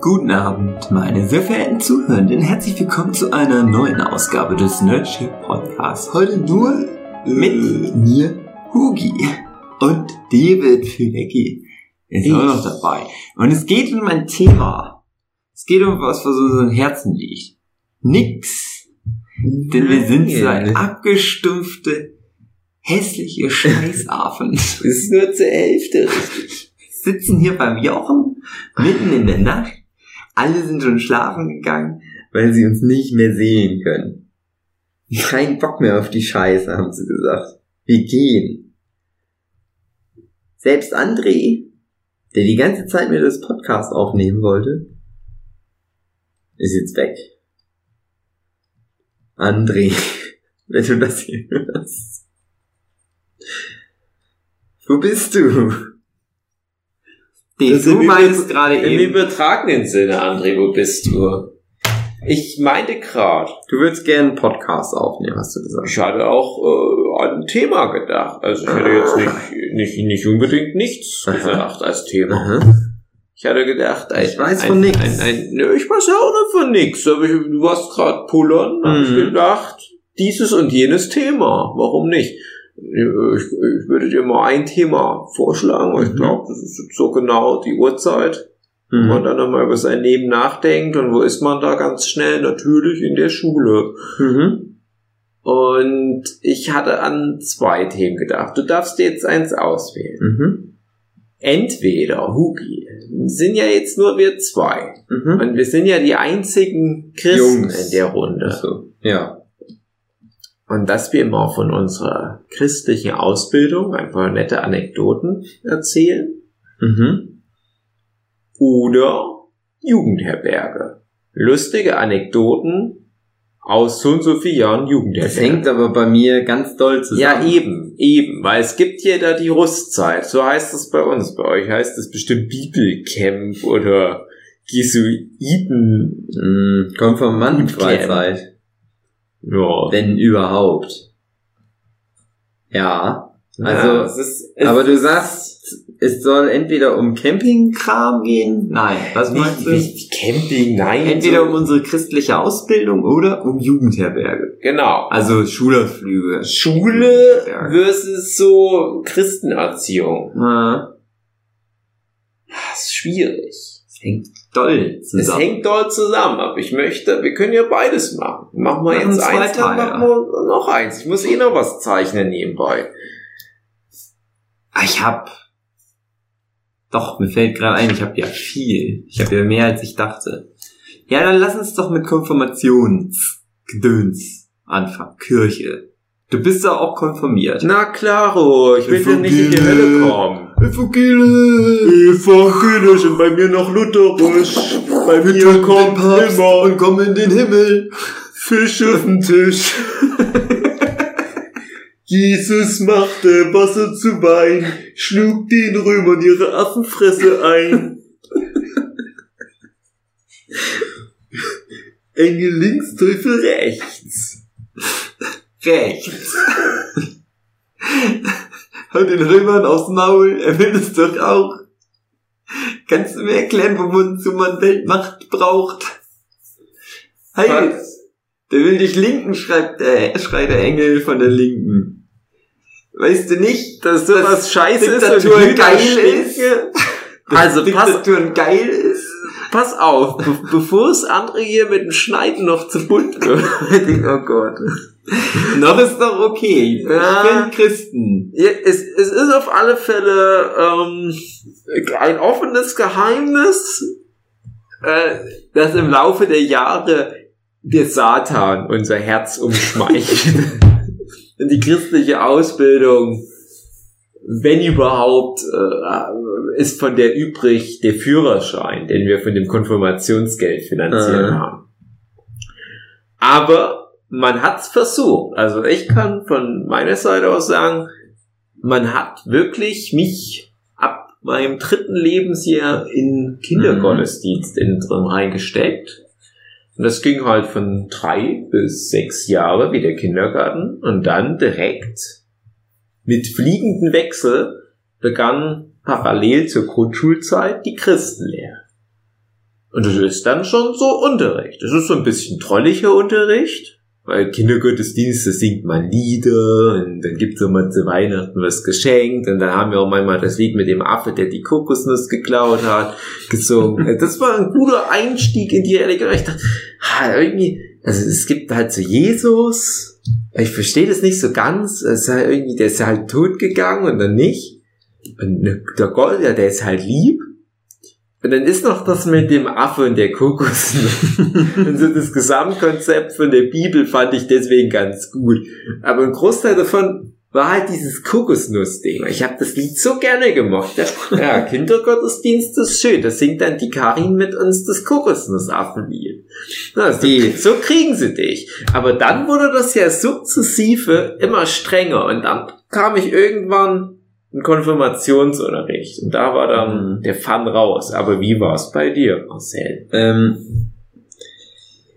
Guten Abend, meine sehr verehrten Zuhörenden. Herzlich willkommen zu einer neuen Ausgabe des Nerdship Podcasts. Heute nur mit mir, Hugi und David Filecki ist Ich. auch noch dabei. Und es geht um ein Thema. Es geht um was, was uns am Herzen liegt. Nix. Denn wir sind so ein abgestumpfte, hässliche Scheißaffen. Es ist nur zur Hälfte richtig. sitzen hier beim Jochen mitten in der Nacht. Alle sind schon schlafen gegangen, weil sie uns nicht mehr sehen können. Kein Bock mehr auf die Scheiße, haben sie gesagt. Wir gehen. Selbst André, der die ganze Zeit mir das Podcast aufnehmen wollte, ist jetzt weg. André, wenn du das hier hörst. Wo bist du? Das du im meinst gerade Im eben, übertragenen Sinne, André, wo bist du? Ich meinte gerade, du würdest gerne einen Podcast aufnehmen, hast du gesagt. ich hatte auch äh, an ein Thema gedacht. Also ich hätte jetzt nicht, nicht, nicht unbedingt nichts Aha. gesagt als Thema. Aha. Ich hatte gedacht, ein, Ich weiß von ein, nö, ich weiß ja auch nicht von nix. Aber ich, du warst gerade pullern, hab ich Mhm. gedacht, dieses und jenes Thema. Warum nicht? Ich, ich würde dir mal ein Thema vorschlagen. weil Ich Mhm. glaube, das ist so genau die Uhrzeit, wo man Mhm. dann nochmal über sein Leben nachdenkt. Und wo ist man da ganz schnell? Natürlich in der Schule. Mhm. Und ich hatte an zwei Themen gedacht. Du darfst dir jetzt eins auswählen. Mhm. Entweder, Hugi, sind ja jetzt nur wir zwei. Mhm. Und wir sind ja die einzigen Christen Jungs. in der Runde. So. Ja. Und dass wir mal von unserer christlichen Ausbildung ein paar nette Anekdoten erzählen. Mhm. Oder Jugendherberge. Lustige Anekdoten aus so und so vielen Jahren Das Jugendherberge. hängt aber bei mir ganz doll zusammen. ja, eben, eben, weil es gibt hier da die Rustzeit. So heißt es bei uns. Bei euch heißt es bestimmt Bibelcamp oder Jesuiten. Mhm. Konfirmandenfreizeit. Ja. Wenn überhaupt. Ja. Also, ja, es ist, es aber du sagst, es soll entweder um Campingkram gehen. Nein, was meinst du? Nicht, Camping, nein. Entweder um unsere christliche Ausbildung oder um Jugendherberge. Genau. Also Schulausflüge. Schule versus so Christenerziehung. Ja. Das ist schwierig. Es hängt doll Es zusammen. hängt dort zusammen, aber ich möchte, wir können ja beides machen. Machen wir Machen jetzt eins, dann machen wir noch eins. Ich muss eh noch was zeichnen nebenbei. Ah, Ich hab. Doch, mir fällt gerade ein, ich habe ja viel. Ich habe ja mehr als ich dachte. Ja, dann lass uns doch mit Konfirmationsgedöns anfangen. Kirche. Du bist da auch konfirmiert. Na klaro, ich will ja nicht in die. Hölle kommen. Evangelisch! Evangelisch und bei mir noch lutherisch. Bei mir kommt immer und komm in den Himmel. Fisch auf den Tisch. Jesus machte Wasser zu Wein, schlug den Römern ihre Affenfresse ein. Engel links, Teufel rechts. Rechts. Hau den Römern aufs Maul, er will es doch auch. Kannst du mir erklären, wozu man Weltmacht braucht? Hey, der will dich linken, schreibt der, schreit der Engel von der Linken. Weißt du nicht, dass sowas scheiße ist und Diktatur geil ist? Also, Also pass- Diktatur geil ist? Pass auf, be bevor es andere hier mit dem Schneiden noch zu bunt wird. oh Gott. Noch ist doch okay. Ich Ja. bin Christen. Es, es ist auf alle Fälle ähm, ein offenes Geheimnis, äh, dass im Laufe der Jahre der Satan unser Herz umschmeichelt. Und die christliche Ausbildung, wenn überhaupt, äh, ist von der übrig der Führerschein, den wir von dem Konfirmationsgeld finanziert Äh. haben. Aber man hat's versucht. Also ich kann von meiner Seite aus sagen, man hat wirklich mich ab meinem dritten Lebensjahr in Kindergottesdienst innen drin reingesteckt. Und das ging halt von drei bis sechs Jahre wie der Kindergarten. Und dann direkt mit fliegenden Wechsel begann parallel zur Grundschulzeit die Christenlehre. Und das ist dann schon so Unterricht. Das ist so ein bisschen trolliger Unterricht. Weil Kindergottesdienst, da singt man Lieder und dann gibt's immer zu Weihnachten was geschenkt und dann haben wir auch manchmal das Lied mit dem Affe, der die Kokosnuss geklaut hat, gesungen. Das war ein guter Einstieg in die Religion. Ich dachte, irgendwie, also es gibt halt so Jesus, ich verstehe das nicht so ganz, es ist halt irgendwie, der ist halt tot gegangen und dann nicht. Und der Gott, ja, der ist halt lieb. Und dann ist noch das mit dem Affe und der Kokos. und so das Gesamtkonzept von der Bibel fand ich deswegen ganz gut. Aber ein Großteil davon war halt dieses Kokosnuss-Ding. Ich habe das Lied so gerne gemocht. Ja, Kindergottesdienst ist schön. Da singt dann die Karin mit uns das Kokosnussaffenlied. So, so kriegen sie dich. Aber dann wurde das ja sukzessive immer strenger. Und dann kam ich irgendwann ein Konfirmationsunterricht. Und da war dann mhm. der Fun raus. Aber wie war es bei dir, Marcel? Ähm,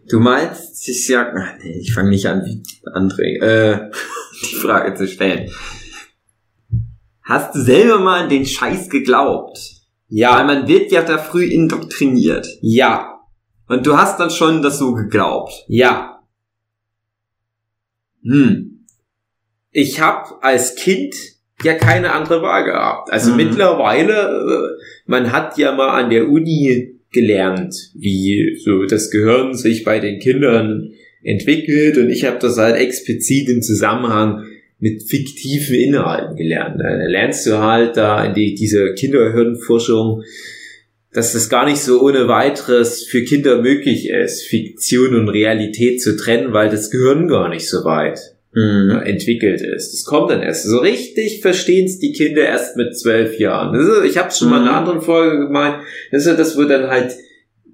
du meinst, ich sag, ach nee, ich fange nicht an, wie André, äh, die Frage zu stellen. Hast du selber mal an den Scheiß geglaubt? Ja. Weil man wird ja da früh indoktriniert. Ja. Und du hast dann schon das so geglaubt. Ja. Hm. Ich habe als Kind ja keine andere Wahl gehabt. Also mhm. mittlerweile, äh, man hat ja mal an der Uni gelernt, wie so das Gehirn sich bei den Kindern entwickelt und ich habe das halt explizit im Zusammenhang mit fiktiven Inhalten gelernt. Da lernst du halt da in die, diese Kinderhirnforschung, dass das gar nicht so ohne weiteres für Kinder möglich ist, Fiktion und Realität zu trennen, weil das Gehirn gar nicht so weit mhm. entwickelt ist. Das kommt dann erst. So richtig verstehen es die Kinder erst mit zwölf Jahren. Ist, ich habe es schon mhm. mal in einer mhm. anderen Folge gemeint. Das ist das, wo dann halt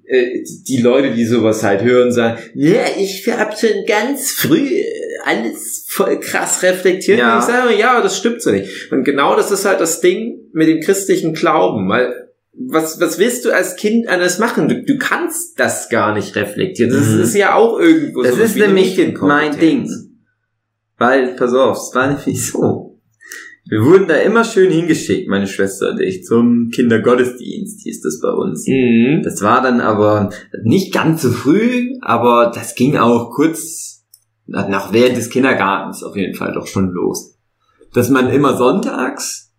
äh, die Leute, die sowas halt hören, sagen, ja, ich habe schon ganz früh alles voll krass reflektiert. Ja. Und ich sage, ja, das stimmt so nicht. Und genau das ist halt das Ding mit dem christlichen Glauben, weil was, was willst du als Kind anders machen? Du, du kannst das gar nicht reflektieren. Das mhm. ist ja auch irgendwo das so. Das ist nämlich mein Ding. Weil, pass auf, es war nämlich so. Wir wurden da immer schön hingeschickt, meine Schwester und ich, zum Kindergottesdienst, hieß das bei uns. Mhm. Das war dann aber nicht ganz so früh, aber das ging auch kurz nach während des Kindergartens auf jeden Fall doch schon los. Dass man immer sonntags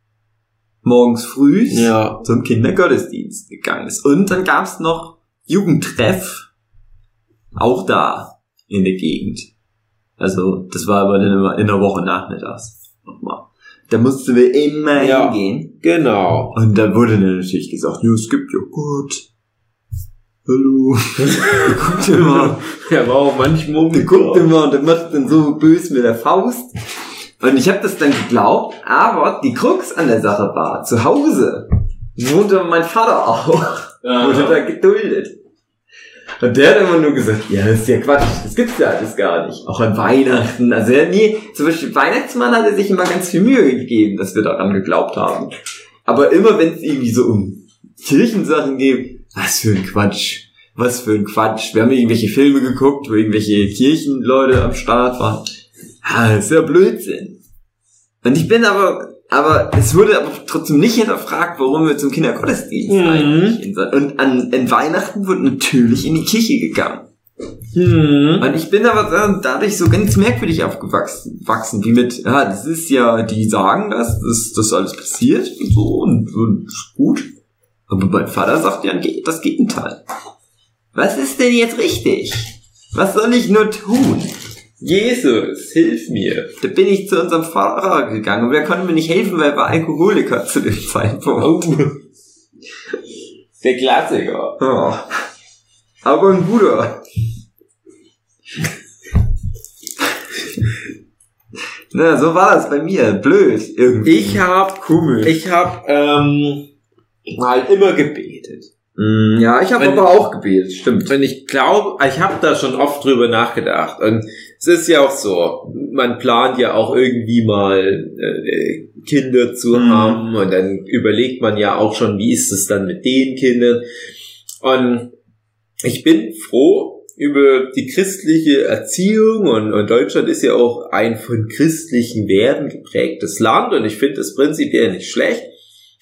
morgens früh ja. zum Kindergottesdienst gegangen ist. Und dann gab's noch Jugendtreff, auch da in der Gegend. Also, das war aber dann immer in der Woche nachmittags. Nochmal. Da mussten wir immer ja, hingehen. Genau. Und da wurde dann natürlich gesagt, ja, es gibt Joghurt. Hallo. guckt immer. Der war auch manchmal Der guckt immer und der macht dann so böse mit der Faust. Und ich habe das dann geglaubt, aber die Krux an der Sache war, zu Hause wohnte mein Vater auch. Ja. Wurde da geduldet. Und der hat immer nur gesagt, ja, das ist ja Quatsch, das gibt's ja alles gar nicht. Auch an Weihnachten. Also er nie, zum Beispiel Weihnachtsmann hat er sich immer ganz viel Mühe gegeben, dass wir daran geglaubt haben. Aber immer wenn es irgendwie so um Kirchensachen geht, was für ein Quatsch. Was für ein Quatsch. Wir haben irgendwelche Filme geguckt, wo irgendwelche Kirchenleute am Start waren. Ja, das ist ja Blödsinn. Und ich bin aber aber es wurde aber trotzdem nicht hinterfragt, warum wir zum Kindergottesdienst mhm. eigentlich sind. Und an, an Weihnachten wurde natürlich in die Kirche gegangen. Mhm. Und ich bin aber dadurch so ganz merkwürdig aufgewachsen, wachsen, wie mit, ja, das ist ja, die sagen das, dass das alles passiert und so und, und gut. Aber mein Vater sagt ja das Gegenteil. Was ist denn jetzt richtig? Was soll ich nur tun? Jesus, hilf mir. Da bin ich zu unserem Pfarrer gegangen und der konnte mir nicht helfen, weil er war Alkoholiker zu dem Zeitpunkt. Oh. Der Klassiker. Ja. Aber ein guter. Na, so war das bei mir. Blöd irgendwie. Ich hab, komisch. Ich hab ähm, halt immer gebetet. Mm, ja, ich habe aber auch gebetet, stimmt. Wenn ich glaube, ich habe da schon oft drüber nachgedacht. Und es ist ja auch so, man plant ja auch irgendwie mal äh, Kinder zu mhm. haben und dann überlegt man ja auch schon, wie ist es dann mit den Kindern. Und ich bin froh über die christliche Erziehung und, und Deutschland ist ja auch ein von christlichen Werten geprägtes Land und ich finde das prinzipiell nicht schlecht.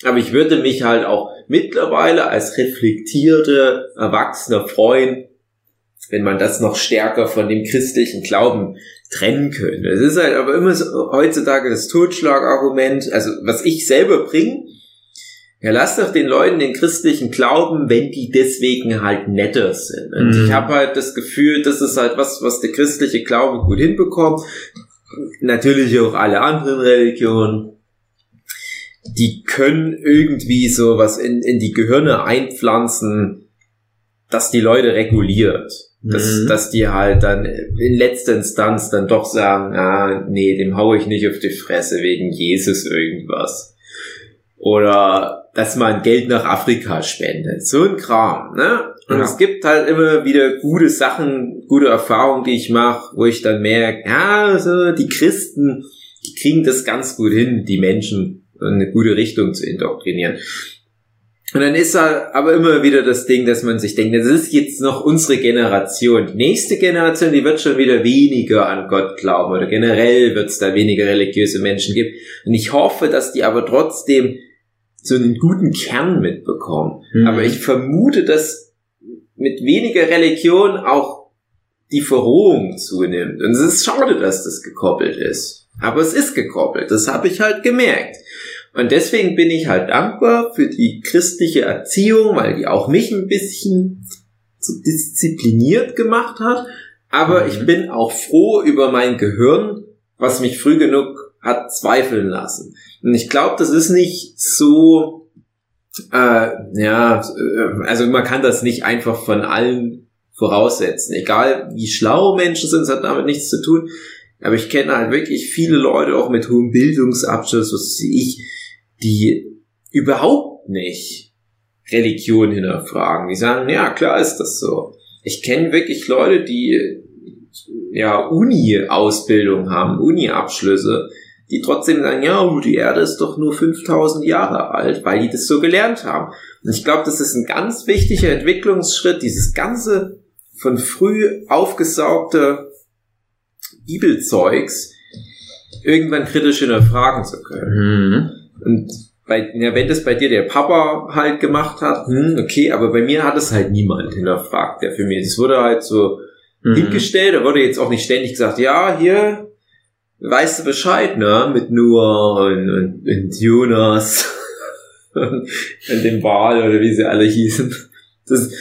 Aber ich würde mich halt auch mittlerweile als reflektierte, erwachsener Freund, wenn man das noch stärker von dem christlichen Glauben trennen könnte. Es ist halt aber immer so, heutzutage das Totschlagargument, also was ich selber bringe, ja, lass doch den Leuten den christlichen Glauben, wenn die deswegen halt netter sind. Und mhm. ich habe halt das Gefühl, das ist halt was, was der christliche Glaube gut hinbekommt. Natürlich auch alle anderen Religionen. Die können irgendwie so was in, in die Gehirne einpflanzen, dass die Leute reguliert. Dass, mhm. dass die halt dann in letzter Instanz dann doch sagen, ah, nee, dem hau ich nicht auf die Fresse wegen Jesus irgendwas. Oder dass man Geld nach Afrika spendet. So ein Kram, ne? Und ja. es gibt halt immer wieder gute Sachen, gute Erfahrungen, die ich mache, wo ich dann merke, ja, so die Christen, die kriegen das ganz gut hin, die Menschen eine gute Richtung zu indoktrinieren. Und dann ist da aber immer wieder das Ding, dass man sich denkt, das ist jetzt noch unsere Generation. Die nächste Generation, die wird schon wieder weniger an Gott glauben oder generell wird es da weniger religiöse Menschen geben. Und ich hoffe, dass die aber trotzdem so einen guten Kern mitbekommen. Mhm. Aber ich vermute, dass mit weniger Religion auch die Verrohung zunimmt. Und es ist schade, dass das gekoppelt ist. Aber es ist gekoppelt. Das habe ich halt gemerkt. Und deswegen bin ich halt dankbar für die christliche Erziehung, weil die auch mich ein bisschen so diszipliniert gemacht hat. Aber mhm. ich bin auch froh über mein Gehirn, was mich früh genug hat zweifeln lassen. Und ich glaube, das ist nicht so, äh, ja, also man kann das nicht einfach von allen voraussetzen. Egal wie schlau Menschen sind, es hat damit nichts zu tun. Aber ich kenne halt wirklich viele Leute auch mit hohem Bildungsabschluss, was ich, die überhaupt nicht Religion hinterfragen. Die sagen, ja, klar ist das so. Ich kenne wirklich Leute, die ja Uni-Ausbildung haben, Uni-Abschlüsse, die trotzdem sagen, ja, die Erde ist doch nur 5000 Jahre alt, weil die das so gelernt haben. Und ich glaube, das ist ein ganz wichtiger Entwicklungsschritt, dieses ganze von früh aufgesaugte Bibelzeugs irgendwann kritisch hinterfragen zu können. Mhm. Und bei, ja, wenn das bei dir der Papa halt gemacht hat, hm, okay, aber bei mir hat es halt niemand hinterfragt, der für mich, es wurde halt so mhm. hingestellt, da wurde jetzt auch nicht ständig gesagt, ja, hier, weißt du Bescheid, ne? Mit Noah und, und, und Jonas und, und dem Wal oder wie sie alle hießen. Das,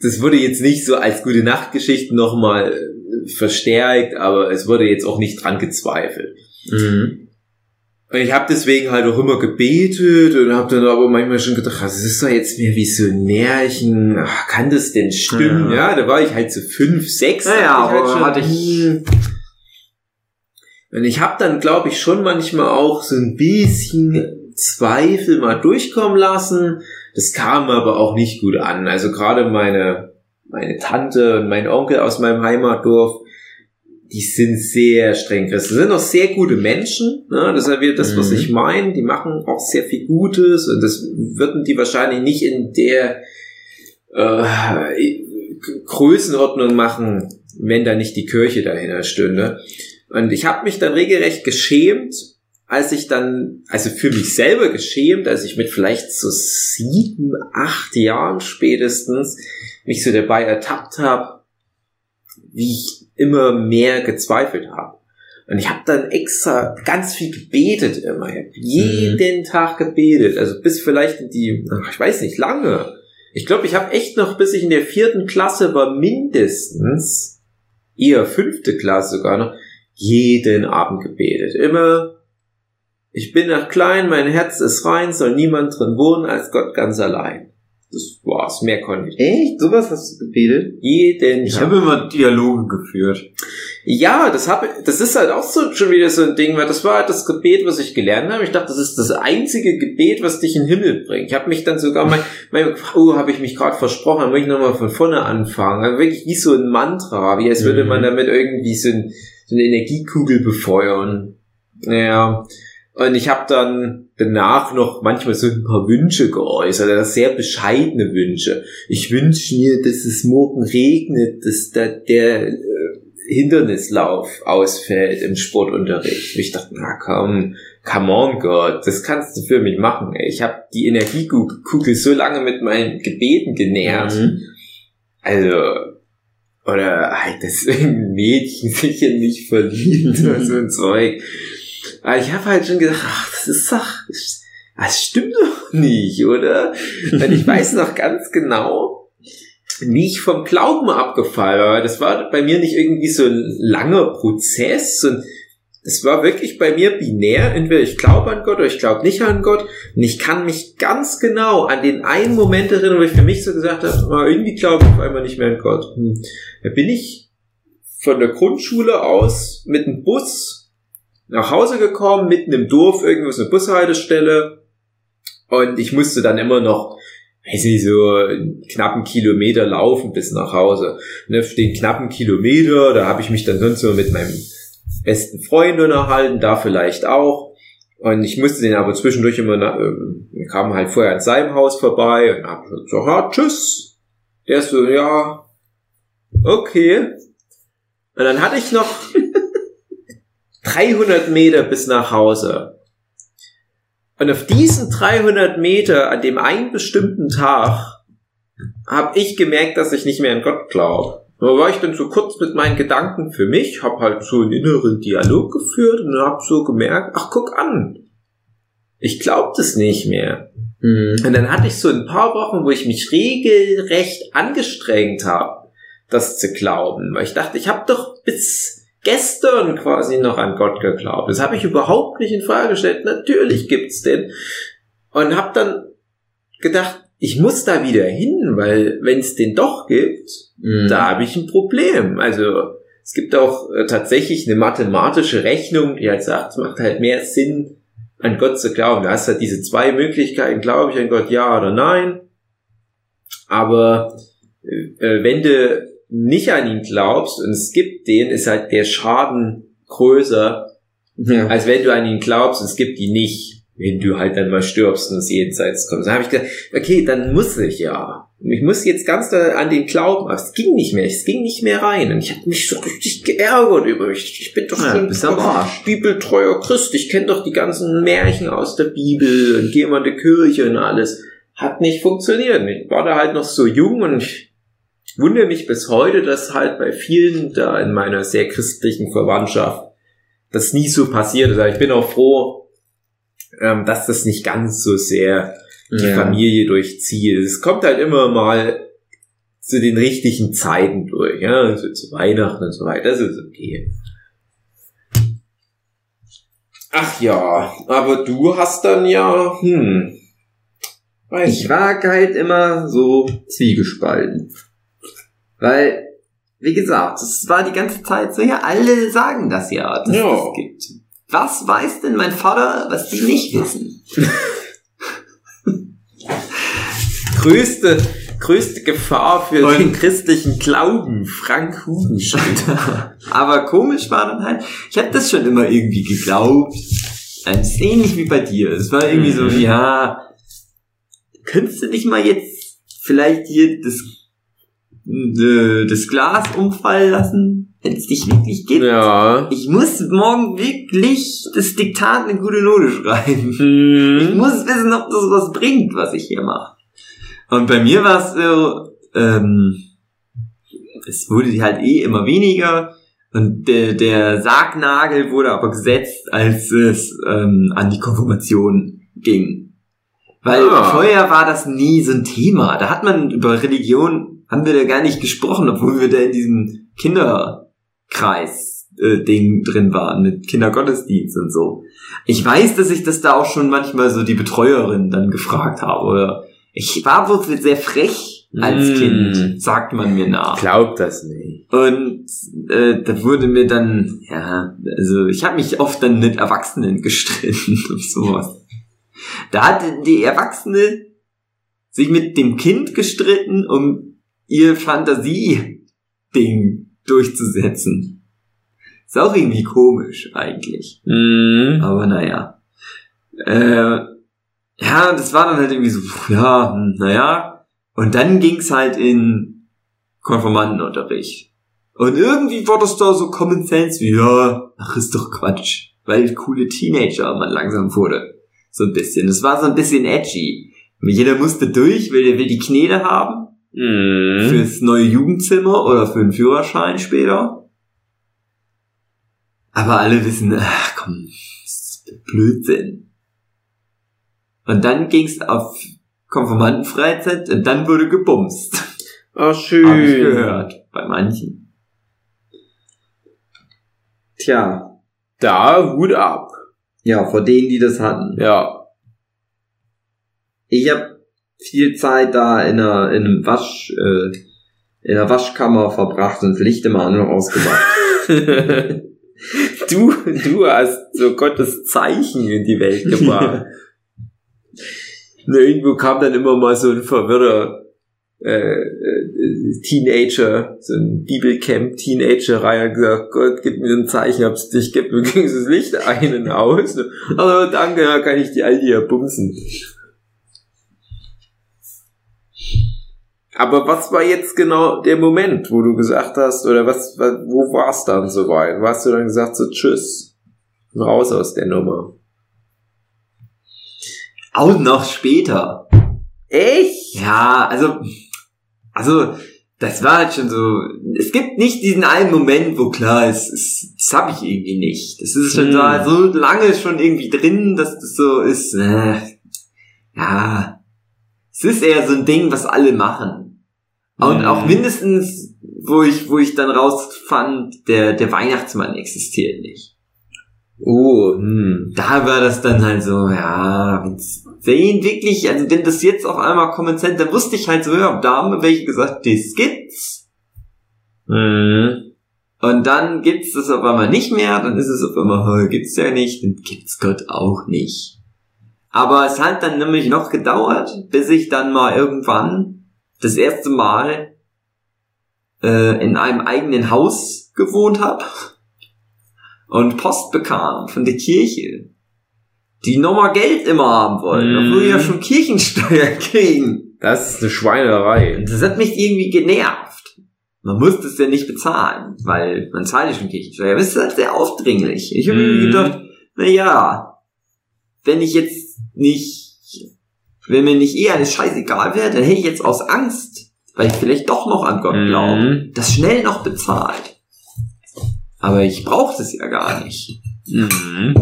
das wurde jetzt nicht so als gute Nachtgeschichte nochmal verstärkt, aber es wurde jetzt auch nicht dran gezweifelt. Mhm. Und ich habe deswegen halt auch immer gebetet und habe dann aber manchmal schon gedacht, das ist doch jetzt mehr wie so ein Märchen. Ach, kann das denn stimmen? Ja, ja da war ich halt so fünf, sechs. Ja, ja aber halt schon, hatte ich und ich habe dann, glaube ich, schon manchmal auch so ein bisschen Zweifel mal durchkommen lassen. Das kam aber auch nicht gut an. Also gerade meine, meine Tante und mein Onkel aus meinem Heimatdorf, die sind sehr streng Christen. sind auch sehr gute Menschen. Ne? Das ist ja wieder das, was mhm. ich meine. Die machen auch sehr viel Gutes und das würden die wahrscheinlich nicht in der äh, Größenordnung machen, wenn da nicht die Kirche dahinter stünde. Und ich habe mich dann regelrecht geschämt, als ich dann, also für mich selber geschämt, als ich mit vielleicht so sieben, acht Jahren spätestens mich so dabei ertappt habe, wie ich immer mehr gezweifelt habe. Und ich habe dann extra ganz viel gebetet immer. Jeden mhm. Tag gebetet. Also bis vielleicht in die, ich weiß nicht, lange. Ich glaube, ich habe echt noch, bis ich in der vierten Klasse war, mindestens, eher fünfte Klasse sogar noch, jeden Abend gebetet. Immer, ich bin noch klein, mein Herz ist rein, soll niemand drin wohnen als Gott ganz allein. Das war's, mehr konnte ich. Echt? Sowas hast du gebetet? Jeden Ich habe immer Dialoge geführt. Ja, das habe das ist halt auch so schon wieder so ein Ding, weil das war halt das Gebet, was ich gelernt habe. Ich dachte, das ist das einzige Gebet, was dich in den Himmel bringt. Ich habe mich dann sogar mein, mein oh, habe ich mich gerade versprochen, dann muss ich nochmal von vorne anfangen. Also wirklich wie so ein Mantra, wie als würde mhm. man damit irgendwie so ein so eine Energiekugel befeuern. Ja. Und ich habe dann danach noch manchmal so ein paar Wünsche geäußert, also sehr bescheidene Wünsche. Ich wünsche mir, dass es morgen regnet, dass da der äh, Hindernislauf ausfällt im Sportunterricht. Und ich dachte, na komm, come on Gott, das kannst du für mich machen. Ey. Ich habe die Energiekugel so lange mit meinen Gebeten genährt. Mhm. Also, oder halt, dass ein Mädchen sich in mich verliebt oder so ein Zeug. Aber ich habe halt schon gedacht, ach, das ist doch, das stimmt doch nicht, oder? Und ich weiß noch ganz genau, wie ich vom Glauben abgefallen war. Das war bei mir nicht irgendwie so ein langer Prozess und es war wirklich bei mir binär. Entweder ich glaube an Gott oder ich glaube nicht an Gott. Und ich kann mich ganz genau an den einen Moment erinnern, wo ich für mich so gesagt habe, oh, irgendwie glaube ich auf einmal nicht mehr an Gott. Hm. Da bin ich von der Grundschule aus mit dem Bus nach Hause gekommen, mitten im Dorf, irgendwo ist eine Bushaltestelle. Und ich musste dann immer noch, weiß nicht, so einen knappen Kilometer laufen bis nach Hause. Und auf den knappen Kilometer, da habe ich mich dann sonst so mit meinem besten Freund unterhalten, da vielleicht auch. Und ich musste den aber zwischendurch immer, äh, kamen halt vorher an seinem Haus vorbei und hab so, ja, tschüss. Der ist so, ja, okay. Und dann hatte ich noch 300 Meter bis nach Hause. Und auf diesen 300 Meter an dem einen bestimmten Tag habe ich gemerkt, dass ich nicht mehr an Gott glaube. Da war ich dann so kurz mit meinen Gedanken für mich, habe halt so einen inneren Dialog geführt und habe so gemerkt, ach guck an, ich glaub das nicht mehr. Mhm. Und dann hatte ich so ein paar Wochen, wo ich mich regelrecht angestrengt habe, das zu glauben, weil ich dachte, ich habe doch bis gestern quasi noch an Gott geglaubt. Das habe ich überhaupt nicht in Frage gestellt. Natürlich gibt's den. Und habe dann gedacht, ich muss da wieder hin, weil wenn es den doch gibt, mhm. da habe ich ein Problem. Also es gibt auch äh, tatsächlich eine mathematische Rechnung, die halt sagt, es macht halt mehr Sinn, an Gott zu glauben. Da hast du halt diese zwei Möglichkeiten, glaube ich an Gott ja oder nein. Aber äh, wenn du nicht an ihn glaubst und es gibt den, ist halt der Schaden größer, ja. als wenn du an ihn glaubst und es gibt ihn nicht wenn du halt dann mal stirbst und es jenseits kommt. Dann habe ich gesagt, okay, dann muss ich ja. Ich muss jetzt ganz an den glauben, aber es ging nicht mehr, es ging nicht mehr rein. Und ich habe mich so richtig geärgert über mich. Ich bin doch ja, ein bibeltreuer Christ. Ich kenne doch die ganzen Märchen aus der Bibel und gehe mal in die Kirche und alles. Hat nicht funktioniert. Ich war da halt noch so jung und ich wundere mich bis heute, dass halt bei vielen da in meiner sehr christlichen Verwandtschaft das nie so passiert ist. Aber ich bin auch froh, ähm, dass das nicht ganz so sehr die ja. Familie durchzieht. Es kommt halt immer mal zu den richtigen Zeiten durch, ja, also zu Weihnachten und so weiter, das ist okay. Ach ja, aber du hast dann ja, hm. Ich war halt immer so zwiegespalten. Weil, wie gesagt, es war die ganze Zeit so, ja, alle sagen das ja, dass ja. es gibt. Was weiß denn mein Vater, was die nicht wissen? größte, größte Gefahr für Und den christlichen Glauben, Frank Hugenscheider. Aber komisch war dann halt, ich habe das schon immer irgendwie geglaubt. Das ist ähnlich wie bei dir. Es war irgendwie so, mhm. ja, könntest du nicht mal jetzt vielleicht hier das, das Glas umfallen lassen? wenn es dich wirklich gibt. Ja. Ich muss morgen wirklich das Diktat eine gute Note schreiben. Hm. Ich muss wissen, ob das was bringt, was ich hier mache. Und bei mir war es so, ähm, es wurde halt eh immer weniger. Und der, der Sargnagel wurde aber gesetzt, als es ähm, an die Konfirmation ging. Weil ah. vorher war das nie so ein Thema. Da hat man über Religion, haben wir da gar nicht gesprochen, obwohl wir da in diesem Kinder, Kreis äh, Ding drin war mit Kindergottesdienst und so. Ich weiß, dass ich das da auch schon manchmal so die Betreuerin dann gefragt habe oder ich war wohl sehr frech als mm. Kind, sagt man mir nach. Glaub das nicht. Und äh, da wurde mir dann, ja, also ich habe mich oft dann mit Erwachsenen gestritten und sowas. Da hat die Erwachsene sich mit dem Kind gestritten, um ihr Fantasie-Ding durchzusetzen. Ist auch irgendwie komisch eigentlich. Mhm. Aber naja. Äh, ja, das war dann halt irgendwie so, ja, hm, naja. Und dann ging's halt in Konformantenunterricht. Und irgendwie war das da so Common Sense wie, ja, ach, ist doch Quatsch. weil coole Teenager man langsam wurde. So ein bisschen. Es war so ein bisschen edgy. Jeder musste durch, weil der will die Knete haben. Mhm. Fürs neue Jugendzimmer oder für den Führerschein später. Aber alle wissen, ach komm, das ist Blödsinn. Und dann ging's auf Konformantenfreizeit und dann wurde gebumst. Ach, Hab ich schön. gehört. Bei manchen. Tja. Da, Hut ab. Ja, vor denen, die das hatten. Ja. Ich habe viel Zeit da in einer in einem Wasch äh, in der Waschkammer verbracht und das Licht immer an und ausgemacht. du, du hast so Gottes Zeichen in die Welt gebracht. Na, irgendwo kam dann immer mal so ein verwirrter äh, äh, Teenager, so ein Bibelcamp-Teenager rein und gesagt, Gott, gib mir ein Zeichen, ob's dich gibt. Mir ging das Licht ein und aus. Also danke, ja, kann ich die all hier bumsen. Aber was war jetzt genau der Moment, wo du gesagt hast, oder was, wa- wo war's dann soweit? Warst du dann gesagt so, tschüss, raus aus der Nummer? Auch noch später. Echt? Ja, also also das war halt schon so. Es gibt nicht diesen einen Moment, wo klar ist, ist das habe ich irgendwie nicht. Das ist schon Hm. da so lange schon irgendwie drin, dass das so ist. Äh, ja, es ist eher so ein Ding, was alle machen. Und auch mindestens, wo ich, wo ich dann rausfand, der, der Weihnachtsmann existiert nicht. Oh, hm. Da war das dann halt so, ja, wenn's den wirklich, also wenn das jetzt auf einmal kommentiert, dann wusste ich halt so, ja, da haben welche gesagt, das gibt's. Hm. Und dann gibt's das auf einmal nicht mehr, dann ist es auf einmal, oh, gibt's ja nicht, dann gibt's Gott auch nicht. Aber es hat dann nämlich noch gedauert, bis ich dann mal irgendwann das erste Mal äh, in einem eigenen Haus gewohnt habe und Post bekam von der Kirche, die nochmal Geld immer haben wollen, Mhm. obwohl wir ja schon Kirchensteuer kriegen. Das ist eine Schweinerei. Und das hat mich irgendwie genervt. Man muss das ja nicht bezahlen, weil man zahlt ja schon Kirchensteuer. Aber es ist halt sehr aufdringlich. Ich habe Mhm. mir gedacht, na ja, wenn ich jetzt nicht, wenn mir nicht eher alles scheißegal wäre, dann hätte ich jetzt aus Angst, weil ich vielleicht doch noch an Gott Mhm. glaube, das schnell noch bezahlt. Aber ich brauche das ja gar nicht. Mhm.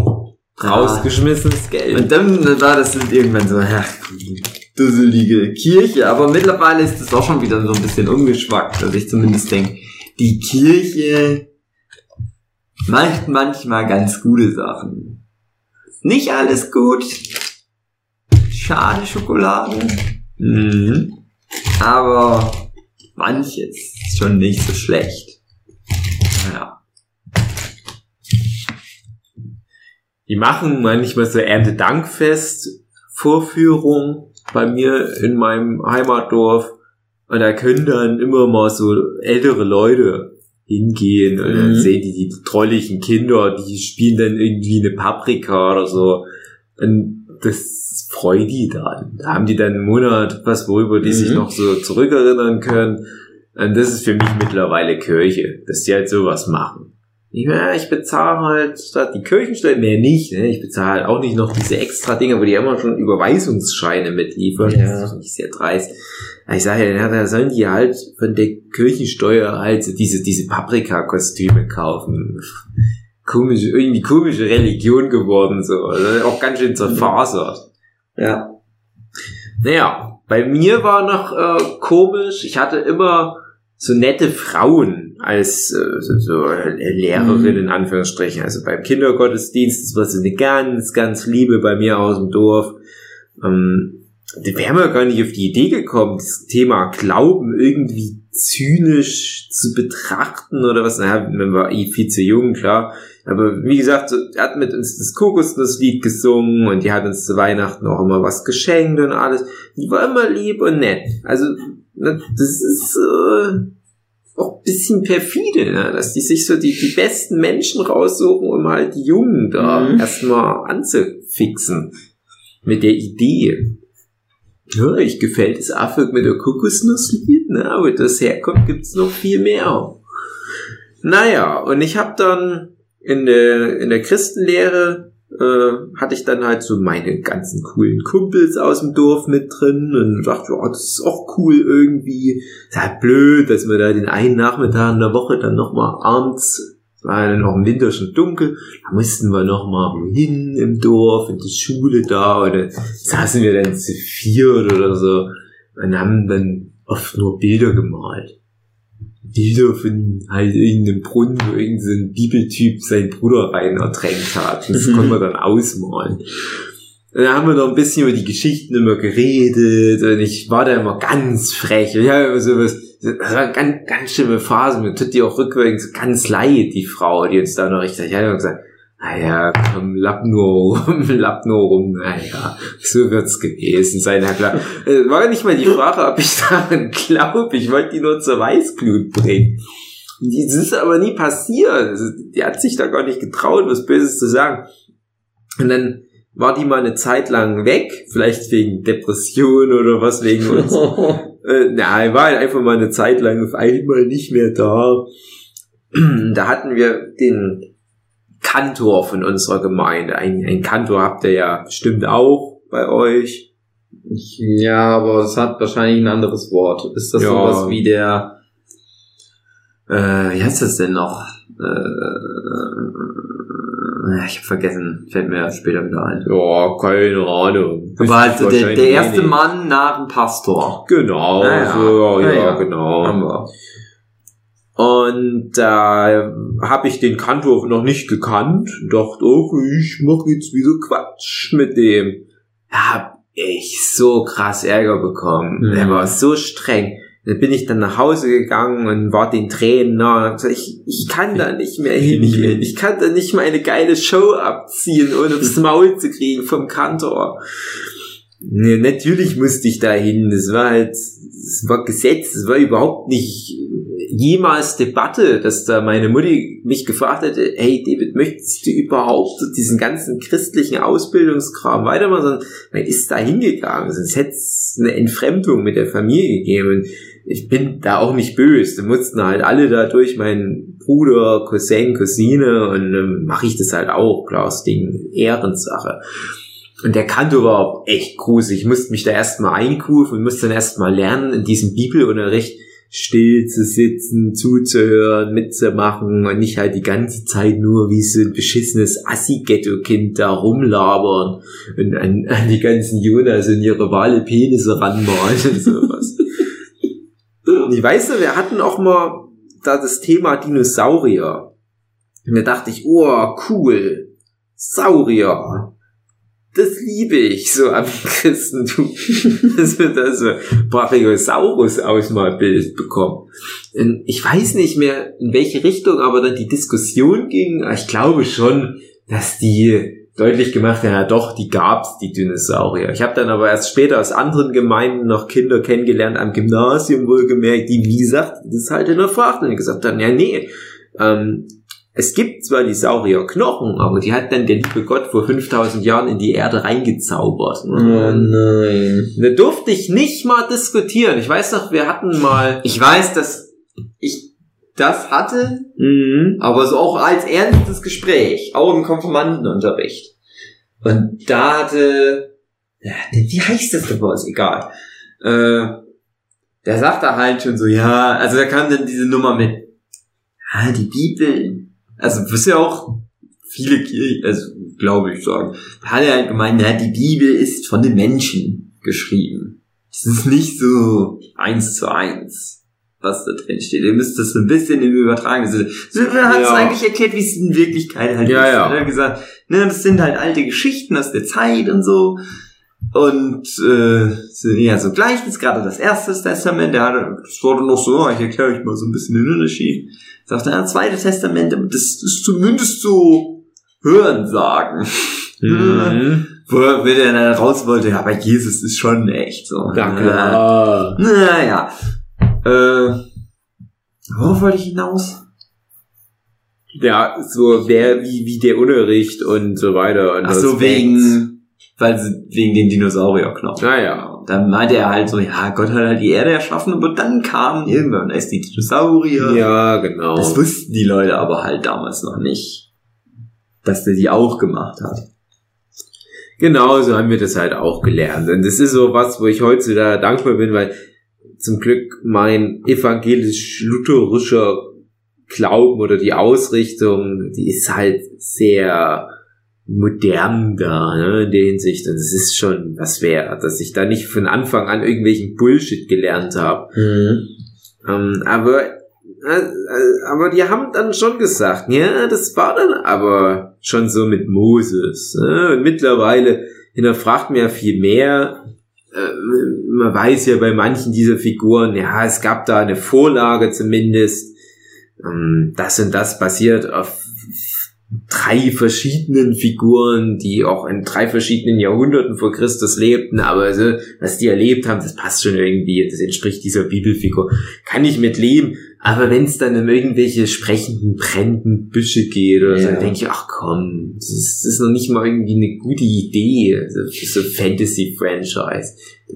Ah. Rausgeschmissenes Geld. Und dann war das irgendwann so, ja, dusselige Kirche. Aber mittlerweile ist es auch schon wieder so ein bisschen umgeschwackt, dass ich zumindest denke, die Kirche macht manchmal ganz gute Sachen. Nicht alles gut. Schade Schokolade. Mhm. Aber manches ist schon nicht so schlecht. Naja. Die machen manchmal so Erntedankfest Vorführung bei mir in meinem Heimatdorf und da können dann immer mal so ältere Leute hingehen und dann Mhm. sehen die die trolligen Kinder, die spielen dann irgendwie eine Paprika oder so und das dann. Da haben die dann einen Monat was, worüber die Mhm. sich noch so zurückerinnern können und das ist für mich mittlerweile Kirche, dass die halt sowas machen. Ich, ja, ich bezahle halt statt die Kirchensteuer, mehr nicht, ne? Ich bezahle halt auch nicht noch diese extra Dinge, wo die immer schon Überweisungsscheine mitliefern. Ja. Das ist nicht sehr dreist. Ich sage ja, da sollen die halt von der Kirchensteuer halt diese, diese Paprika-Kostüme kaufen. Komische, irgendwie komische Religion geworden, so. Also auch ganz schön zerfasert. Ja. Naja, bei mir war noch äh, komisch, ich hatte immer so nette Frauen als äh, so, so äh, Lehrerin in Anführungsstrichen. Also beim Kindergottesdienst, das war so eine ganz, ganz Liebe bei mir aus dem Dorf. Ähm, da wären wir gar nicht auf die Idee gekommen, das Thema Glauben irgendwie zynisch zu betrachten oder was. Naja, man war eh viel zu jung, klar. Aber wie gesagt, so, er hat mit uns das Kokosnusslied gesungen und die hat uns zu Weihnachten auch immer was geschenkt und alles. Die war immer lieb und nett. Also, das ist äh, auch ein bisschen perfide, ne? dass die sich so die, die besten Menschen raussuchen, um halt die Jungen da Mhm. erstmal anzufixen. Mit der Idee. Ja, ich gefällt das Affe mit der Kokosnusslied, ne? aber das herkommt, gibt's noch viel mehr. Naja, und ich habe dann in der, in der Christenlehre äh, hatte ich dann halt so meine ganzen coolen Kumpels aus dem Dorf mit drin und dachte, oh, das ist auch cool irgendwie. Ist halt blöd, dass wir da den einen Nachmittag in der Woche dann nochmal abends, war ja noch im Winter schon dunkel, da mussten wir nochmal wohin im Dorf, in die Schule da oder saßen wir dann zu viert oder so und haben dann oft nur Bilder gemalt. Bilder von halt irgendeinem Brunnen, wo irgendein Bibeltyp seinen Bruder rein ertränkt hat. Das Mhm. konnte man dann ausmalen. Und dann haben wir noch ein bisschen über die Geschichten immer geredet und ich war da immer ganz frech. Ich habe immer sowas, ganz, ganz schlimme Phase. Mir tut die auch rückwärts ganz leid, die Frau, die uns da noch richtig, ich habe immer gesagt, naja, komm, lapp nur rum, lapp nur rum, naja, so wird's gewesen sein, ja klar. Äh, War nicht mal die Frage, ob ich daran glaube, ich wollte die nur zur Weißglut bringen. Das ist aber nie passiert. Also, Die hat sich da gar nicht getraut, was Böses zu sagen. Und dann war die mal eine Zeit lang weg, vielleicht wegen Depression oder was wegen uns. Äh, nein, war halt einfach mal eine Zeit lang auf einmal nicht mehr da. Da hatten wir den Kantor von unserer Gemeinde. Ein, ein Kantor habt ihr ja bestimmt auch bei euch. ja, aber es hat wahrscheinlich ein anderes Wort. Ist das Ja. sowas wie der, äh, wie heißt das denn noch? Äh, ich habe vergessen, fällt mir später wieder ein. Ja, keine Ahnung. Aber halt der, der erste wenig. Mann nach dem Pastor. Genau, Ah, ja. so, ja, Ah, ja, ja. genau. Haben wir. Und da habe ich den Kantor noch nicht gekannt. Dachte, oh, ich mache jetzt wieder Quatsch mit dem. Da hab ich so krass Ärger bekommen. Mhm. Der war so streng. Da bin ich dann nach Hause gegangen und war den Tränen nah gesagt, ich, ich kann da nicht mehr hingehen. Ich kann da nicht mal eine geile Show abziehen, ohne aufs Maul zu kriegen vom Kantor. Nee, natürlich musste ich da hin. Das war halt, das war Gesetz, das war überhaupt nicht jemals Debatte, dass da meine Mutti mich gefragt hätte, hey David, möchtest du überhaupt diesen ganzen christlichen Ausbildungskram weitermachen? Sondern man ist da hingegangen, sonst hätte es eine Entfremdung mit der Familie gegeben. Und ich bin da auch nicht böse. Da mussten halt alle da durch, mein Bruder, Cousin, Cousine und ähm, mache ich das halt auch, klar, das Ding, Ehrensache. Und der Kanto war echt gruselig. Ich musste mich da erstmal einkufen und musste dann erstmal lernen, in diesem Bibelunterricht still zu sitzen, zuzuhören, mitzumachen und nicht halt die ganze Zeit nur wie so ein beschissenes Assi-Ghetto-Kind da rumlabern und an, an die ganzen Jonas und ihre wale Penisse ranmalen und sowas. Und ich weiß wir hatten auch mal da das Thema Dinosaurier. Und da dachte ich, oh, cool, Saurier. Das liebe ich so am Christentum. dass wir da so Brachiosaurus ausmalbild bekommen. Und ich weiß nicht mehr, in welche Richtung aber dann die Diskussion ging. Ich glaube schon, dass die deutlich gemacht ja doch, die gab's, die Dinosaurier. Ich habe dann aber erst später aus anderen Gemeinden noch Kinder kennengelernt, am Gymnasium wohlgemerkt, die, wie gesagt, das halt hinterfragt und gesagt haben, ja nee, ähm, es gibt zwar die Saurierknochen, aber die hat dann der liebe Gott vor 5000 Jahren in die Erde reingezaubert. Oh nein. Da durfte ich nicht mal diskutieren. Ich weiß noch, wir hatten mal... Ich weiß, dass ich das hatte, Mhm. aber so auch als ernstes Gespräch, auch im Konfirmandenunterricht. Und da hatte, ja, wie heißt das denn bei uns? Egal. Äh, der sagte halt schon so, ja, also da kam dann diese Nummer mit, ja, die Bibel, also was ja auch viele Kirchen, also glaube ich sagen, da hat er halt gemeint, ja, die Bibel ist von den Menschen geschrieben. Das ist nicht so eins zu eins, was da drin steht. Ihr müsst das so ein bisschen im übertragenen Sinne. Er hat es Ja. eigentlich erklärt, wie es in Wirklichkeit halt Ja, ist. ja. Er hat gesagt, ne, das sind halt alte Geschichten aus der Zeit und so. Und äh, so, ja, so gleich ist gerade das erste Testament, der hatte, das wurde noch so, ich erkläre euch mal so ein bisschen den Unterschied. Sagt er, ja, zweite Testament, das ist zumindest so Hörensagen. Mhm. Wo er wenn er dann raus wollte, ja, aber Jesus ist schon echt so. Ja, klar. Naja. Äh, worauf wollte ich hinaus? Ja, so wer, wie, wie der Unterricht und so weiter. Und Ach so, wegen, weil sie, wegen den Dinosaurierknochen. Naja. Dann meinte er halt so, ja, Gott hat halt die Erde erschaffen, aber dann kamen irgendwann erst die Dinosaurier. Ja, genau. Das wussten die Leute aber halt damals noch nicht. dass der die auch gemacht hat. Genau, so haben wir das halt auch gelernt. Und das ist so was, wo ich heute da dankbar bin, weil zum Glück mein evangelisch-lutherischer Glauben oder die Ausrichtung, die ist halt sehr modern da, ne, in der Hinsicht. Und es ist schon was wert, dass ich da nicht von Anfang an irgendwelchen Bullshit gelernt habe. Mhm. Ähm, aber, äh, aber die haben dann schon gesagt, ja, das war dann aber schon so mit Moses. Ne? Und mittlerweile hinterfragt man ja viel mehr. Äh, man weiß ja bei manchen dieser Figuren, ja, es gab da eine Vorlage zumindest. Ähm, das und das basiert auf drei verschiedenen Figuren, die auch in drei verschiedenen Jahrhunderten vor Christus lebten, aber so, was die erlebt haben, das passt schon irgendwie, das entspricht dieser Bibelfigur. Kann ich mit leben, aber wenn es dann um irgendwelche sprechenden, brennenden Büsche geht oder ja. so, denke ich, ach komm, das ist, das ist noch nicht mal irgendwie eine gute Idee für so Fantasy-Franchise.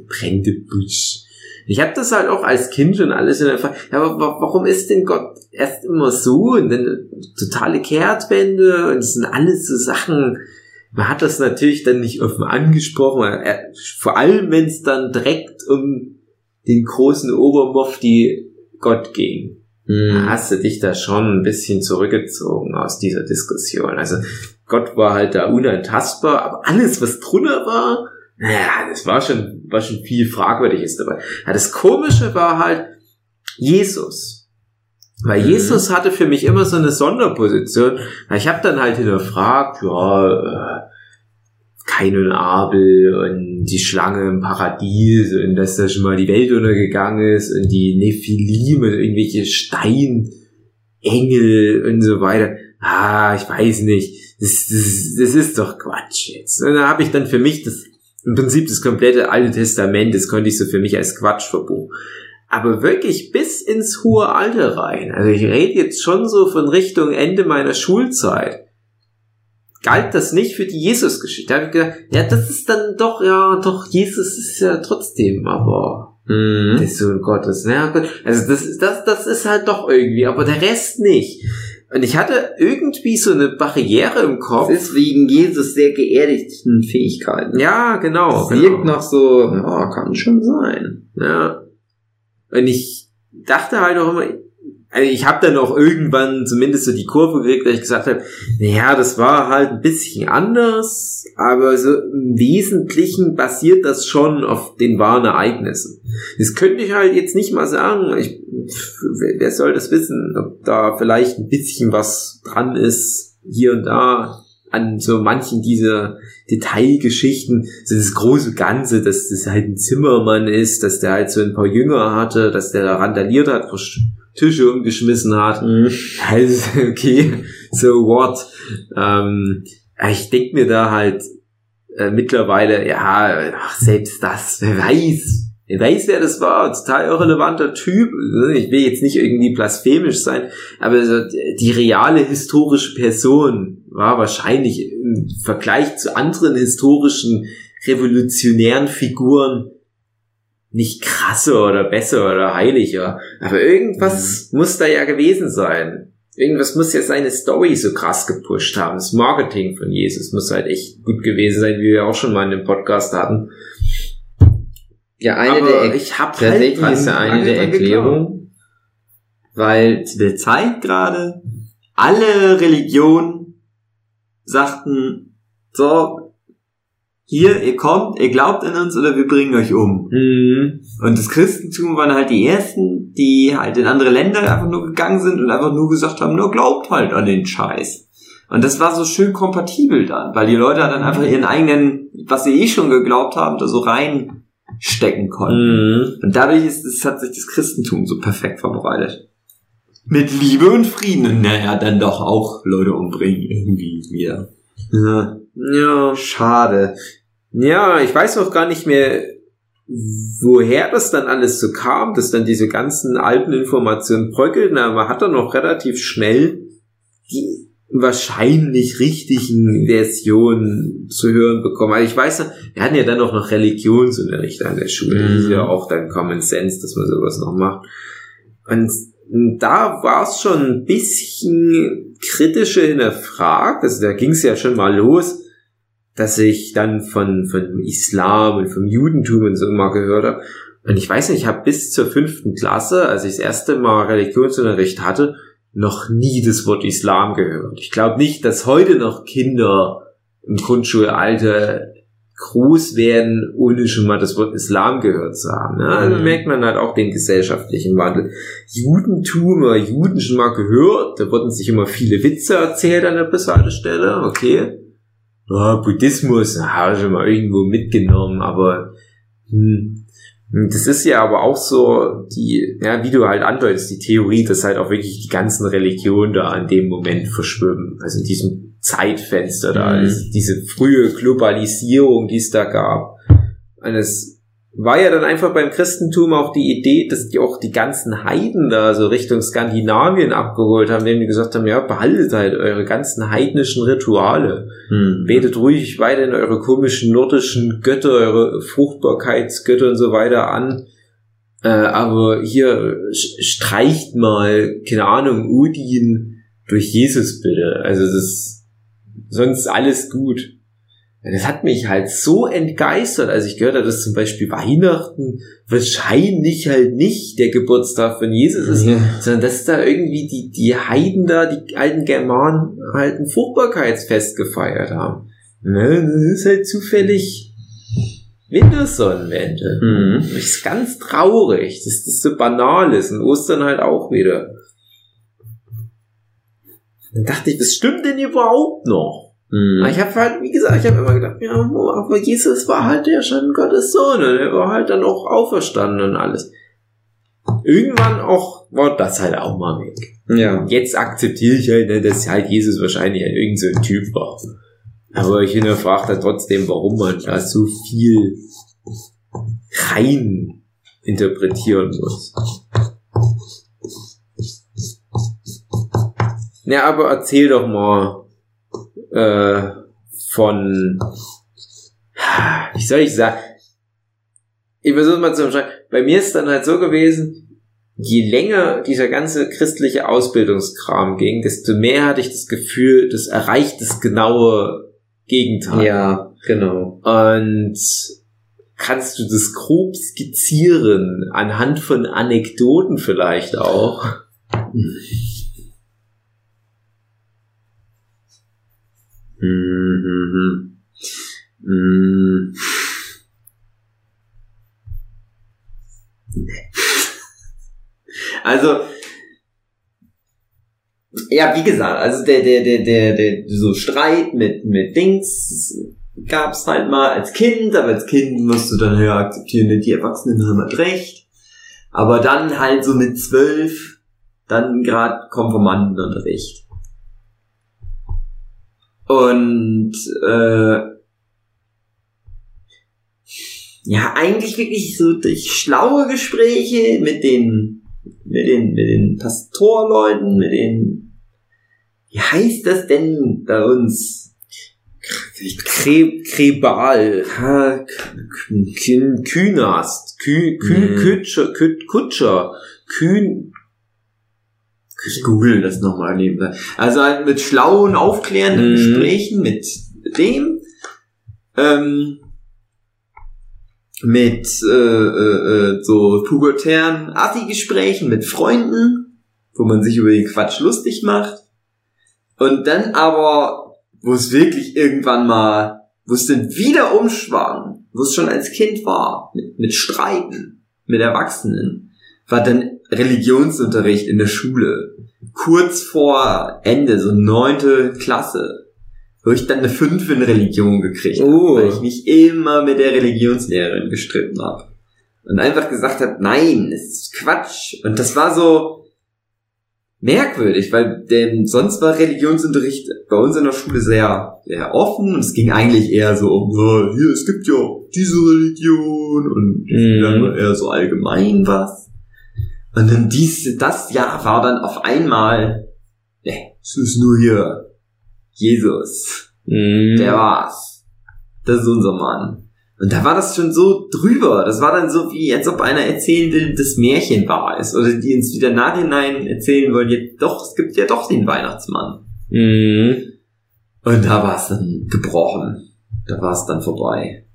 Brennende Büsch. Ich habe das halt auch als Kind schon alles in der Frage, ja, aber warum ist denn Gott erst immer so und dann totale Kehrtwende und das sind alles so Sachen, man hat das natürlich dann nicht offen angesprochen, er, vor allem wenn es dann direkt um den großen Obermofti Gott ging. Mhm. Hast du dich da schon ein bisschen zurückgezogen aus dieser Diskussion. Also Gott war halt da unantastbar, aber alles, was drunter war, naja, das war schon, war schon viel Fragwürdiges dabei. Ja, das Komische war halt Jesus. Weil mhm. Jesus hatte für mich immer so eine Sonderposition. Ich habe dann halt hinterfragt, ja, äh, Kain und Abel und die Schlange im Paradies und dass da schon mal die Welt untergegangen ist und die Nephilim und irgendwelche Steinengel und so weiter. Ah, ich weiß nicht. Das, das, das ist doch Quatsch jetzt. Und da habe ich dann für mich das im Prinzip das komplette Alte Testament, das konnte ich so für mich als Quatsch verbuchen. Aber wirklich bis ins hohe Alter rein. Also ich rede jetzt schon so von Richtung Ende meiner Schulzeit. Galt das nicht für die Jesus-Geschichte? Da habe ich gedacht, ja, das ist dann doch, ja, doch, Jesus ist ja trotzdem, aber mhm. der Sohn Gottes. Ja, gut. Also das, das, das ist halt doch irgendwie, aber der Rest nicht. Und ich hatte irgendwie so eine Barriere im Kopf. Das ist wegen Jesus sehr geerdigten Fähigkeiten. Ja, genau. Das genau. wirkt noch so, ja, kann schon sein. Ja. Und ich dachte halt auch immer, also ich habe dann auch irgendwann zumindest so die Kurve gekriegt, dass ich gesagt habe, naja, das war halt ein bisschen anders, aber so im Wesentlichen basiert das schon auf den wahren Ereignissen. Das könnte ich halt jetzt nicht mal sagen. Ich, wer soll das wissen, ob da vielleicht ein bisschen was dran ist, hier und da an so manchen dieser Detailgeschichten, so das große Ganze, dass das halt ein Zimmermann ist, dass der halt so ein paar Jünger hatte, dass der da randaliert hat, Tische umgeschmissen hat. Mhm. Also, okay, so what? Ähm, ich denke mir da halt äh, mittlerweile, ja, ach, selbst das, wer weiß, wer weiß, wer das war, total irrelevanter Typ. Ich will jetzt nicht irgendwie blasphemisch sein, aber die reale historische Person war wahrscheinlich im Vergleich zu anderen historischen revolutionären Figuren nicht krasser oder besser oder heiliger. Aber irgendwas mhm. muss da ja gewesen sein. Irgendwas muss ja seine Story so krass gepusht haben. Das Marketing von Jesus muss halt echt gut gewesen sein, wie wir auch schon mal in dem Podcast hatten. Ja, eine Aber der ich hab tatsächlich halt ist ja eine der Erklärungen, weil zu der Zeit gerade alle Religionen sagten, so, hier, ihr kommt, ihr glaubt an uns oder wir bringen euch um. Mhm. Und das Christentum waren halt die ersten, die halt in andere Länder einfach nur gegangen sind und einfach nur gesagt haben, nur glaubt halt an den Scheiß. Und das war so schön kompatibel dann, weil die Leute dann einfach ihren eigenen, was sie eh schon geglaubt haben, da so reinstecken konnten. Mhm. Und dadurch ist, es, hat sich das Christentum so perfekt verbreitet. Mit Liebe und Frieden. Und naja, dann doch auch Leute umbringen irgendwie wieder. Ja. Ja, schade. Ja, ich weiß auch gar nicht mehr, woher das dann alles so kam, dass dann diese ganzen alten Informationen bröckelten, aber man hat dann noch relativ schnell die wahrscheinlich richtigen Versionen zu hören bekommen. Also ich weiß, wir hatten ja dann auch noch Religionsunterricht an der Schule. Mhm. Das ist ja auch dann Common Sense, dass man sowas noch macht. Und da war es schon ein bisschen kritischer hinterfragt. Also da ging es ja schon mal los, dass ich dann von, von Islam und vom Judentum und so immer gehört habe. Und ich weiß nicht, ich habe bis zur fünften Klasse, als ich das erste Mal Religionsunterricht hatte, noch nie das Wort Islam gehört. Ich glaube nicht, dass heute noch Kinder im Grundschulalter groß werden, ohne schon mal das Wort Islam gehört zu haben. Ne? Also mhm. merkt man halt auch den gesellschaftlichen Wandel. Judentum oder Juden schon mal gehört, da wurden sich immer viele Witze erzählt an der Besatzstelle, okay. Ja, Buddhismus, habe ich mal irgendwo mitgenommen, aber hm, das ist ja aber auch so die, ja, wie du halt andeutest, die Theorie, dass halt auch wirklich die ganzen Religionen da an dem Moment verschwimmen. Also in diesem Zeitfenster da mhm. ist, diese frühe Globalisierung, die es da gab. Und es war ja dann einfach beim Christentum auch die Idee, dass die auch die ganzen Heiden da so Richtung Skandinavien abgeholt haben, indem die gesagt haben, ja, behaltet halt eure ganzen heidnischen Rituale. Mhm. Betet ruhig weiter in eure komischen nordischen Götter, eure Fruchtbarkeitsgötter und so weiter an. Äh, aber hier streicht mal, keine Ahnung, Udin durch Jesus bitte. Also das sonst alles gut. Das hat mich halt so entgeistert, als ich gehört habe, dass zum Beispiel Weihnachten wahrscheinlich halt nicht der Geburtstag von Jesus ist, ja. sondern dass da irgendwie die, die Heiden da, die alten Germanen halt ein Fruchtbarkeitsfest gefeiert haben. Ne, das ist halt zufällig Wintersonnenwende. Mhm. Das ist ganz traurig, dass das so banal ist und Ostern halt auch wieder. Dann dachte ich, was stimmt denn überhaupt noch? Mhm. Ich habe halt, wie gesagt, ich habe immer gedacht, ja, aber Jesus war halt ja schon Gottes Sohn und er war halt dann auch auferstanden und alles. Irgendwann auch war das halt auch mal weg. Ja. Jetzt akzeptiere ich halt, ne, dass halt Jesus wahrscheinlich halt irgend so ein Typ war. Aber ich hinterfrage da trotzdem, warum man da so viel rein interpretieren muss. Ja, aber erzähl doch mal äh, von, wie soll ich sagen, ich versuche mal zu beschreiben. Bei mir ist dann halt so gewesen, je länger dieser ganze christliche Ausbildungskram ging, desto mehr hatte ich das Gefühl, das erreicht das genaue Gegenteil. Ja, genau. Und kannst du das grob skizzieren, anhand von Anekdoten vielleicht auch? Mhm. Mhm. Also, ja, wie gesagt, also der, der, der, der, der, so Streit mit, mit Dings gab's halt mal als Kind, aber als Kind musst du dann ja akzeptieren, die Erwachsenen haben halt recht. Aber dann halt so mit zwölf, dann grad Konformantenunterricht. Und äh, ja, eigentlich wirklich so durch schlaue Gespräche mit den mit den mit den Pastorleuten, mit den wie heißt das denn bei uns? Kre Krebal, Künast, Kü Kü Kutscher, Kutscher, Kühn, ich google das nochmal nebenbei. Also halt mit schlauen, aufklärenden mhm. Gesprächen mit dem, ähm, mit äh, äh, äh, so pubertären Assi-Gesprächen mit Freunden, wo man sich über den Quatsch lustig macht. Und dann aber, wo es wirklich irgendwann mal, wo es dann wieder umschwang, wo es schon als Kind war, mit, mit Streiten, mit Erwachsenen, war dann Religionsunterricht in der Schule. Kurz vor Ende, so neunte Klasse, wo ich dann eine 5 in Religion gekriegt oh. weil ich mich immer mit der Religionslehrerin gestritten habe. Und einfach gesagt habe, nein, es ist Quatsch. Und das war so merkwürdig, weil denn sonst war Religionsunterricht bei uns in der Schule sehr, sehr offen und es ging eigentlich eher so um, ja, hier, es gibt ja diese Religion und mhm. dann eher so allgemein was. Und dann dies, das Jahr war dann auf einmal, ne, es ist nur hier Jesus. Mm. Der war's. Das ist unser Mann. Und da war das schon so drüber. Das war dann so wie, als ob einer erzählen will, das Märchen wahr ist. Oder die uns wieder nachhinein erzählen wollen, jetzt doch, es gibt ja doch den Weihnachtsmann. Mhm. Und da war es dann gebrochen. Da war es dann vorbei.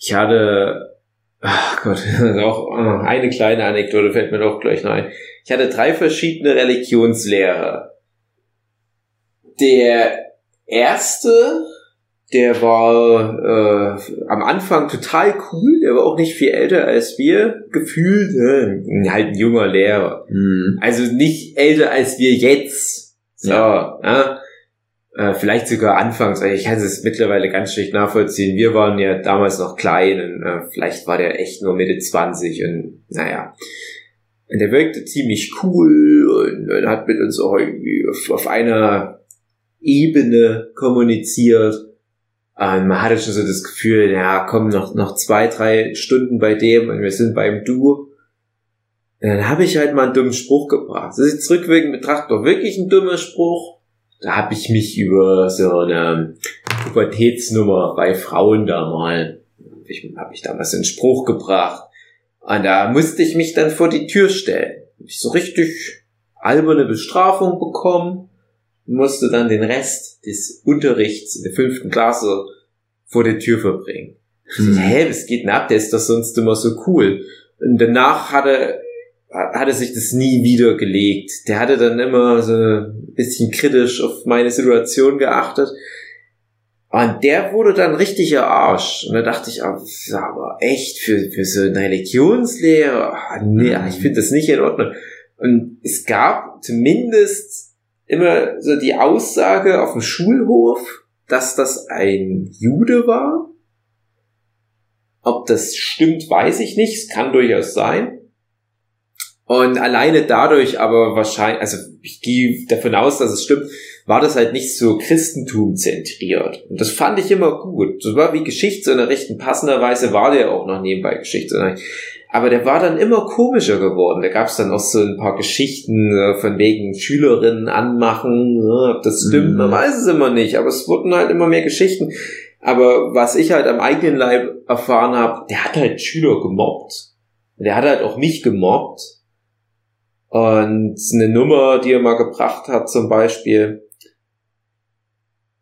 Ich hatte, ach Gott, auch eine kleine Anekdote fällt mir doch gleich noch ein. Ich hatte drei verschiedene Religionslehrer. Der erste, der war äh, am Anfang total cool, der war auch nicht viel älter als wir, gefühlt, äh, halt ein junger Lehrer. Hm. Also nicht älter als wir jetzt. So, Ja. ja. Äh, vielleicht sogar anfangs, ich kann es mittlerweile ganz schlecht nachvollziehen. Wir waren ja damals noch klein und äh, vielleicht war der echt nur Mitte 20 und naja. Und der wirkte ziemlich cool und, und hat mit uns auch irgendwie auf, auf einer Ebene kommuniziert. Und man hatte schon so das Gefühl, ja, komm, noch, noch zwei, drei Stunden bei dem und wir sind beim Du. Und dann habe ich halt mal einen dummen Spruch gebracht. Das ist jetzt rückwirkend betrachtet doch wirklich ein dummer Spruch. Da habe ich mich über so eine Pubertätsnummer bei Frauen da mal, habe ich, hab ich damals einen Spruch gebracht. Und da musste ich mich dann vor die Tür stellen. Hab ich so richtig alberne Bestrafung bekommen musste dann den Rest des Unterrichts in der fünften Klasse vor der Tür verbringen. Mhm. Hä, was geht denn ab? Der ist doch sonst immer so cool. Und danach hatte, hatte sich das nie wieder gelegt. Der hatte dann immer so ein bisschen kritisch auf meine Situation geachtet. Und der wurde dann richtiger Arsch. Und da dachte ich, ah, aber echt für, für so einen Religionslehrer, ah, nee, ich finde das nicht in Ordnung. Und es gab zumindest immer so die Aussage auf dem Schulhof, dass das ein Jude war. Ob das stimmt, weiß ich nicht. Es kann durchaus sein. Und alleine dadurch aber wahrscheinlich, also ich gehe davon aus, dass es stimmt, war das halt nicht so Christentum zentriert. Und das fand ich immer gut. Das war wie Geschichtsunterricht. In passenderweise war der auch noch nebenbei Geschichtsunterricht. Aber der war dann immer komischer geworden. Da gab es dann auch so ein paar Geschichten äh, von wegen Schülerinnen anmachen. ne, Ob das stimmt, Mhm. man weiß es immer nicht. Aber es wurden halt immer mehr Geschichten. Aber was ich halt am eigenen Leib erfahren habe, der hat halt Schüler gemobbt. Der hat halt auch mich gemobbt. Und eine Nummer, die er mal gebracht hat, zum Beispiel,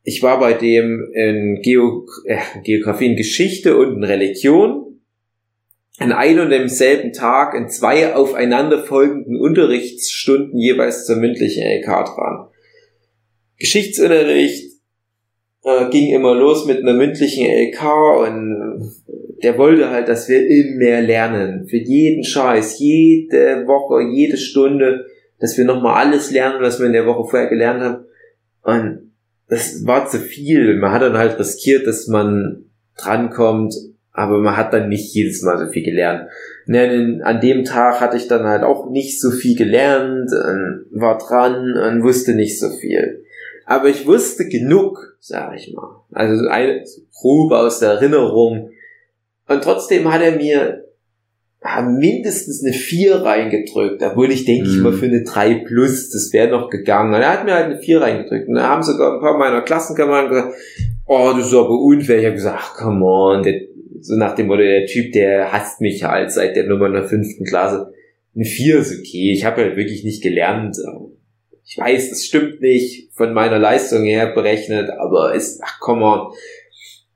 ich war bei dem in Geo äh, Geografie, in Geschichte und in Religion an einem und demselben Tag in zwei aufeinanderfolgenden Unterrichtsstunden jeweils zur mündlichen LK dran. Geschichtsunterricht äh, ging immer los mit einer mündlichen LK und der wollte halt, dass wir immer mehr lernen. Für jeden Scheiß, jede Woche, jede Stunde, dass wir nochmal alles lernen, was wir in der Woche vorher gelernt haben. Und das war zu viel. Man hat dann halt riskiert, dass man drankommt, aber man hat dann nicht jedes Mal so viel gelernt. Ne, an dem Tag hatte ich dann halt auch nicht so viel gelernt, und war dran und wusste nicht so viel. Aber ich wusste genug, sag ich mal. Also so eine grob aus der Erinnerung. Und trotzdem hat er mir ah, mindestens eine 4 reingedrückt, obwohl ich denke ich Mhm. mal für eine 3 plus, das wäre noch gegangen. Und er hat mir halt eine 4 reingedrückt. Und da haben sogar ein paar meiner Klassenkameraden gesagt, oh, das ist aber unfair. Ich habe gesagt, ach, come on, der, so nach dem Motto, der Typ, der hasst mich halt seit der Nummer in der fünften Klasse. Eine 4 ist okay. Ich habe halt wirklich nicht gelernt. Ich weiß, das stimmt nicht von meiner Leistung her berechnet, aber ist, ach, come on.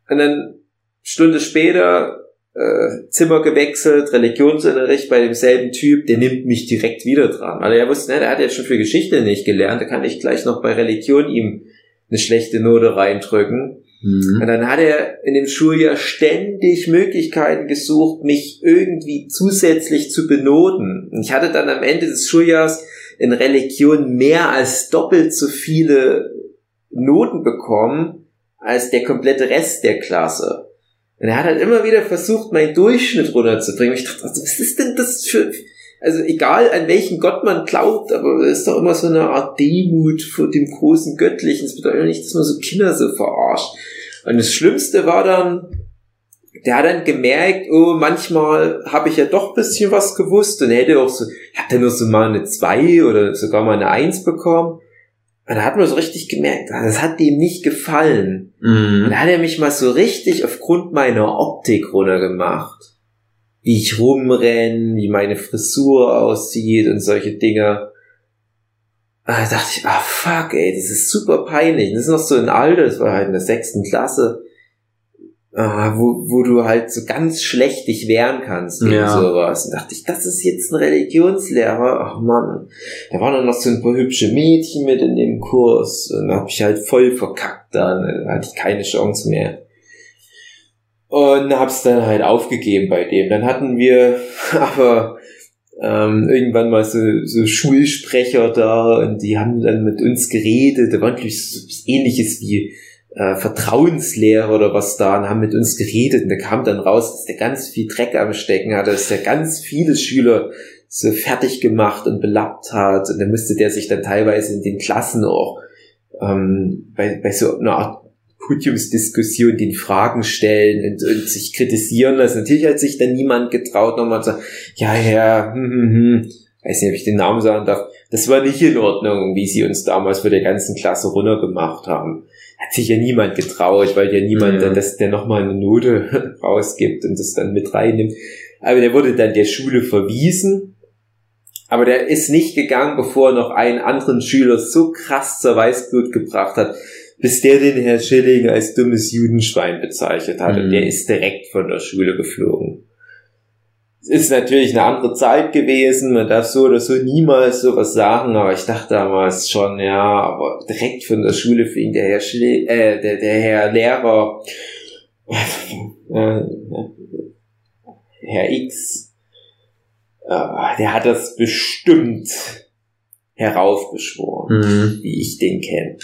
Und dann Stunde später äh, Zimmer gewechselt, Religionsunterricht bei demselben Typ, der nimmt mich direkt wieder dran. Weil er wusste, ne, der hat ja schon für Geschichte nicht gelernt, da kann ich gleich noch bei Religion ihm eine schlechte Note reindrücken. Mhm. Und dann hat er in dem Schuljahr ständig Möglichkeiten gesucht, mich irgendwie zusätzlich zu benoten. Und ich hatte dann am Ende des Schuljahrs in Religion mehr als doppelt so viele Noten bekommen als der komplette Rest der Klasse. Und er hat halt immer wieder versucht, meinen Durchschnitt runterzubringen. Ich dachte, was ist denn das für, also egal an welchen Gott man glaubt, aber es ist doch immer so eine Art Demut vor dem großen Göttlichen. Es bedeutet nicht, dass man so Kinder so verarscht. Und das Schlimmste war dann, der hat dann gemerkt, oh, manchmal habe ich ja doch ein bisschen was gewusst und er hätte auch so, habe dann nur so mal eine 2 oder sogar mal eine 1 bekommen. Und da hat man so richtig gemerkt, ah, das hat dem nicht gefallen. Mhm. Und da hat er mich mal so richtig aufgrund meiner Optik runtergemacht. Wie ich rumrenn, wie meine Frisur aussieht und solche Dinge. Ah, Da dachte ich, ah fuck, ey, das ist super peinlich. Das ist noch so ein Alter, das war halt in der sechsten Klasse, ah, wo, wo du halt so ganz schlecht dich wehren kannst gegen Ja. sowas. Und dachte ich, das ist jetzt ein Religionslehrer. Ach man, da waren dann noch so ein paar hübsche Mädchen mit in dem Kurs. Und da hab ich halt voll verkackt dann. Da hatte ich keine Chance mehr. Und hab's dann halt aufgegeben bei dem. Dann hatten wir aber ähm, irgendwann mal so, so Schulsprecher da und die haben dann mit uns geredet. Da war natürlich so ähnliches wie äh, Vertrauenslehrer oder was da und haben mit uns geredet. Und da kam dann raus, dass der ganz viel Dreck am Stecken hatte, dass der ganz viele Schüler so fertig gemacht und belappt hat. Und dann musste der sich dann teilweise in den Klassen auch ähm, bei, bei so einer Art Podiumsdiskussion den Fragen stellen und, und sich kritisieren lassen. Natürlich hat sich dann niemand getraut, nochmal zu sagen, ja, ja, hm, hm, hm. weiß nicht, ob ich den Namen sagen darf. Das war nicht in Ordnung, wie sie uns damals für der ganzen Klasse runtergemacht haben. Hat sich ja niemand getraut, weil ja niemand, Mhm. dann, dass der nochmal eine Note rausgibt und das dann mit reinnimmt. Aber der wurde dann der Schule verwiesen. Aber der ist nicht gegangen, bevor er noch einen anderen Schüler so krass zur Weißblut gebracht hat, bis der den Herr Schilling als dummes Judenschwein bezeichnet hat. Und Mhm. der ist direkt von der Schule geflogen. Es ist natürlich eine andere Zeit gewesen, man darf so oder so niemals sowas sagen, aber ich dachte damals schon, ja, aber direkt von der Schule fing der Herr Schilling, äh, der, der Herr Lehrer, äh, Herr X, äh, der hat das bestimmt heraufbeschworen Mhm. wie ich den kenne.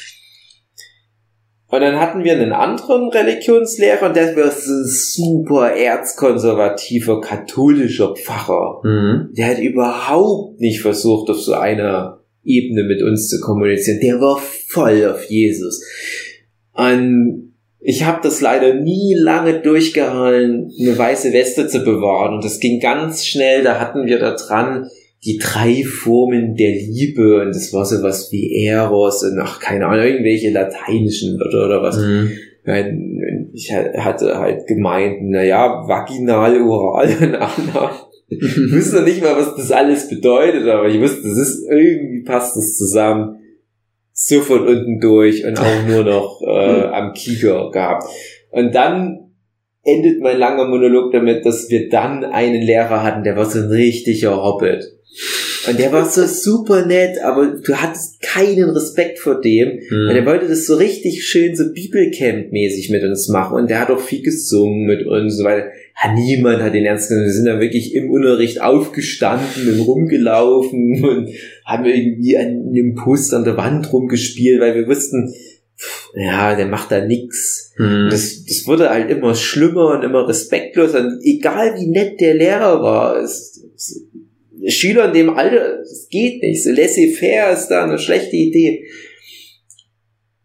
Und dann hatten wir einen anderen Religionslehrer und der war so ein super erzkonservativer katholischer Pfarrer. Mhm. Der hat überhaupt nicht versucht, auf so einer Ebene mit uns zu kommunizieren. Der war voll auf Jesus. Und ich habe das leider nie lange durchgehalten, eine weiße Weste zu bewahren. Und das ging ganz schnell. Da hatten wir da dran die drei Formen der Liebe. Und das war sowas wie Eros und ach, keine Ahnung, irgendwelche lateinischen Wörter oder was. Mhm. Wenn- Ich hatte halt gemeint, naja, vaginal, oral und anal. Ich wusste nicht mal, was das alles bedeutet, aber ich wusste, das ist irgendwie passt das zusammen. So von unten durch und auch nur noch äh, am Kieger gehabt. Und dann endet mein langer Monolog damit, dass wir dann einen Lehrer hatten, der war so ein richtiger Hobbit. Und der war so super nett, aber du hattest keinen Respekt vor dem. Mhm. Und er wollte das so richtig schön so Bibelcamp-mäßig mit uns machen. Und der hat auch viel gesungen mit uns und so weiter. Ja, niemand hat den ernst genommen. Wir sind da wirklich im Unterricht aufgestanden und rumgelaufen und haben irgendwie an einem Poster an der Wand rumgespielt, weil wir wussten, ja, der macht da nix. Und Das, das wurde halt immer schlimmer und immer respektloser. Und egal wie nett der Lehrer war, es, es, Schüler in dem Alter, das geht nicht. So laissez-faire ist da eine schlechte Idee.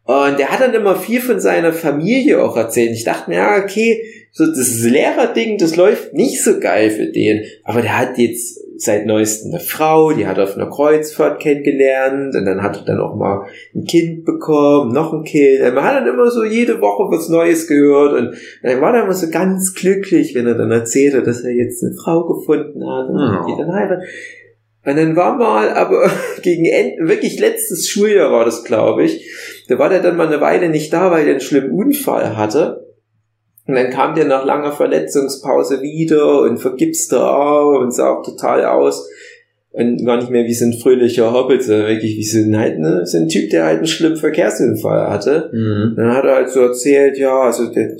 Und der hat dann immer viel von seiner Familie auch erzählt. Ich dachte mir, ja, okay, so das Lehrerding, das läuft nicht so geil für den. Aber der hat jetzt seit neuestem eine Frau, die hat er auf einer Kreuzfahrt kennengelernt und dann hat er dann auch mal ein Kind bekommen, noch ein Kind. Man hat dann immer so jede Woche was Neues gehört und dann war er immer so ganz glücklich, wenn er dann erzählte, dass er jetzt eine Frau gefunden hat und Ja. die dann heiratet. Und dann war mal, aber gegen Ende, wirklich letztes Schuljahr war das, glaube ich, da war der dann mal eine Weile nicht da, weil der einen schlimmen Unfall hatte. Und dann kam der nach langer Verletzungspause wieder und vergipste Arme und sah auch total aus. Und gar nicht mehr wie so ein fröhlicher Hobbit, sondern wirklich wie so ein, halt, ne, so ein Typ, der halt einen schlimmen Verkehrsunfall hatte. Mhm. Dann hat er halt so erzählt, ja, also der,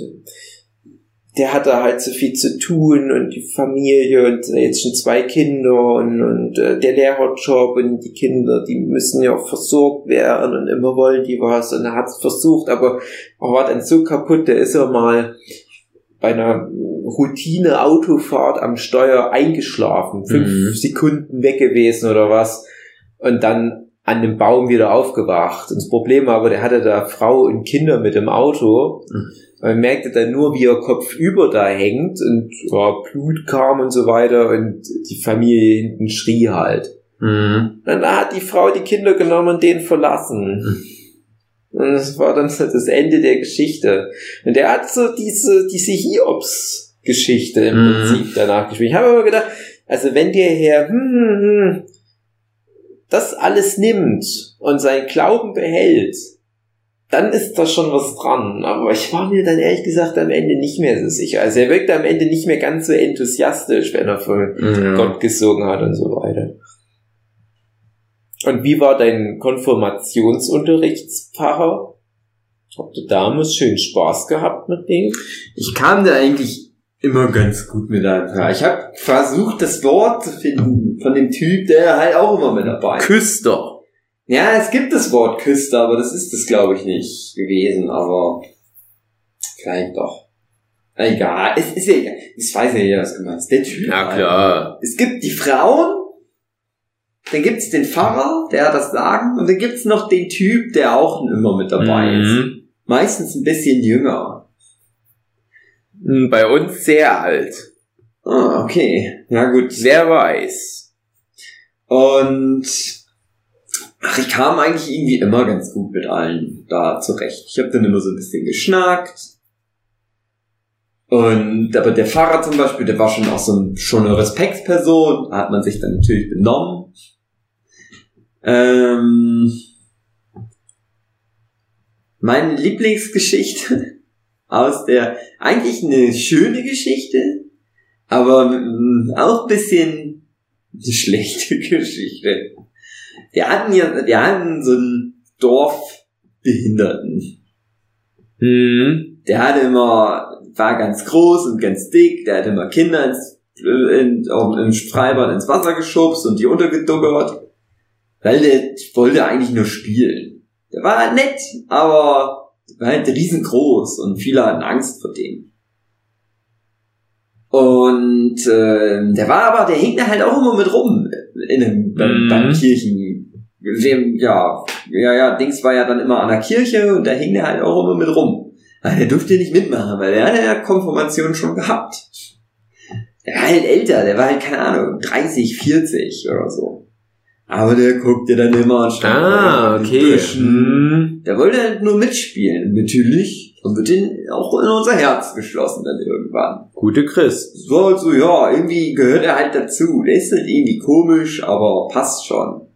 der hatte halt so viel zu tun und die Familie und jetzt schon zwei Kinder und, und äh, der Lehrerjob und die Kinder, die müssen ja auch versorgt werden und immer wollen die was und er hat es versucht, aber er war dann so kaputt, der ist er mal bei einer Routine-Autofahrt am Steuer eingeschlafen, fünf Mhm. Sekunden weg gewesen oder was und dann an dem Baum wieder aufgewacht. Und das Problem war aber, der hatte da Frau und Kinder mit im Auto. Mhm. Man merkte dann nur, wie er kopfüber da hängt und ja, Blut kam und so weiter und die Familie hinten schrie halt. Mhm. Dann hat die Frau die Kinder genommen und den verlassen. Und das war dann das Ende der Geschichte. Und er hat so diese, diese Hiobs-Geschichte im Mhm. Prinzip danach gespielt. Ich habe aber gedacht, also wenn der Herr hm, hm, hm, das alles nimmt und seinen Glauben behält, dann ist da schon was dran. Aber ich war mir dann ehrlich gesagt am Ende nicht mehr so sicher. Also er wirkte am Ende nicht mehr ganz so enthusiastisch, wenn er von Ja. Gott gesungen hat und so weiter. Und wie war dein Konfirmationsunterrichtspfarrer? Habt ihr damals schön Spaß gehabt mit dem? Ich kam da eigentlich immer ganz gut mit einfach. Ich habe versucht, das Wort zu finden von dem Typ, der halt auch immer mit dabei ist. Küster. Ja, es gibt das Wort Küster, aber das ist es, glaube ich, nicht gewesen, aber vielleicht doch. Egal, es ist ja egal. Ich weiß ja jeder, was gemeint ist. Der Typ. halt. klar. Es gibt die Frauen, dann gibt's den Pfarrer, der hat das Sagen, und dann gibt's noch den Typ, der auch immer mit dabei ist. Mhm. Meistens ein bisschen jünger. Hm, Bei uns sehr alt. Ah, okay. Ja gut. Wer weiß. Und ach, ich kam eigentlich irgendwie immer ganz gut mit allen da zurecht. Ich habe dann immer so ein bisschen geschnackt. Und aber der Fahrer zum Beispiel, der war schon auch so ein, schon eine Respektsperson, da hat man sich dann natürlich benommen. Ähm, meine Lieblingsgeschichte aus der eigentlich eine schöne Geschichte, aber auch ein bisschen eine schlechte Geschichte. Wir hatten ja, wir hatten so einen Dorfbehinderten. Hm. Der hatte immer, war ganz groß und ganz dick, der hat immer Kinder ins, in, auch im Freibad ins Wasser geschubst und die untergeduckert. Weil der wollte eigentlich nur spielen. Der war halt nett, aber war halt riesengroß und viele hatten Angst vor dem. Und äh, der war aber, der hing da halt auch immer mit rum in den beim, Mhm. beim Kirchen. Dem, ja, ja, ja, Dings war ja dann immer an der Kirche und da hing der halt auch immer mit rum. Aber der durfte nicht mitmachen, weil der hatte ja Konfirmation schon gehabt. Der war halt älter, der war halt, keine Ahnung, 30, 40 oder so. Aber der guckte dann immer und stand Ah, den okay. Büschen. Hm. Der wollte halt nur mitspielen, natürlich. Und wird den auch in unser Herz geschlossen dann irgendwann. Gute Christ. So halt so, ja, irgendwie gehört er halt dazu. Der ist halt irgendwie komisch, aber passt schon.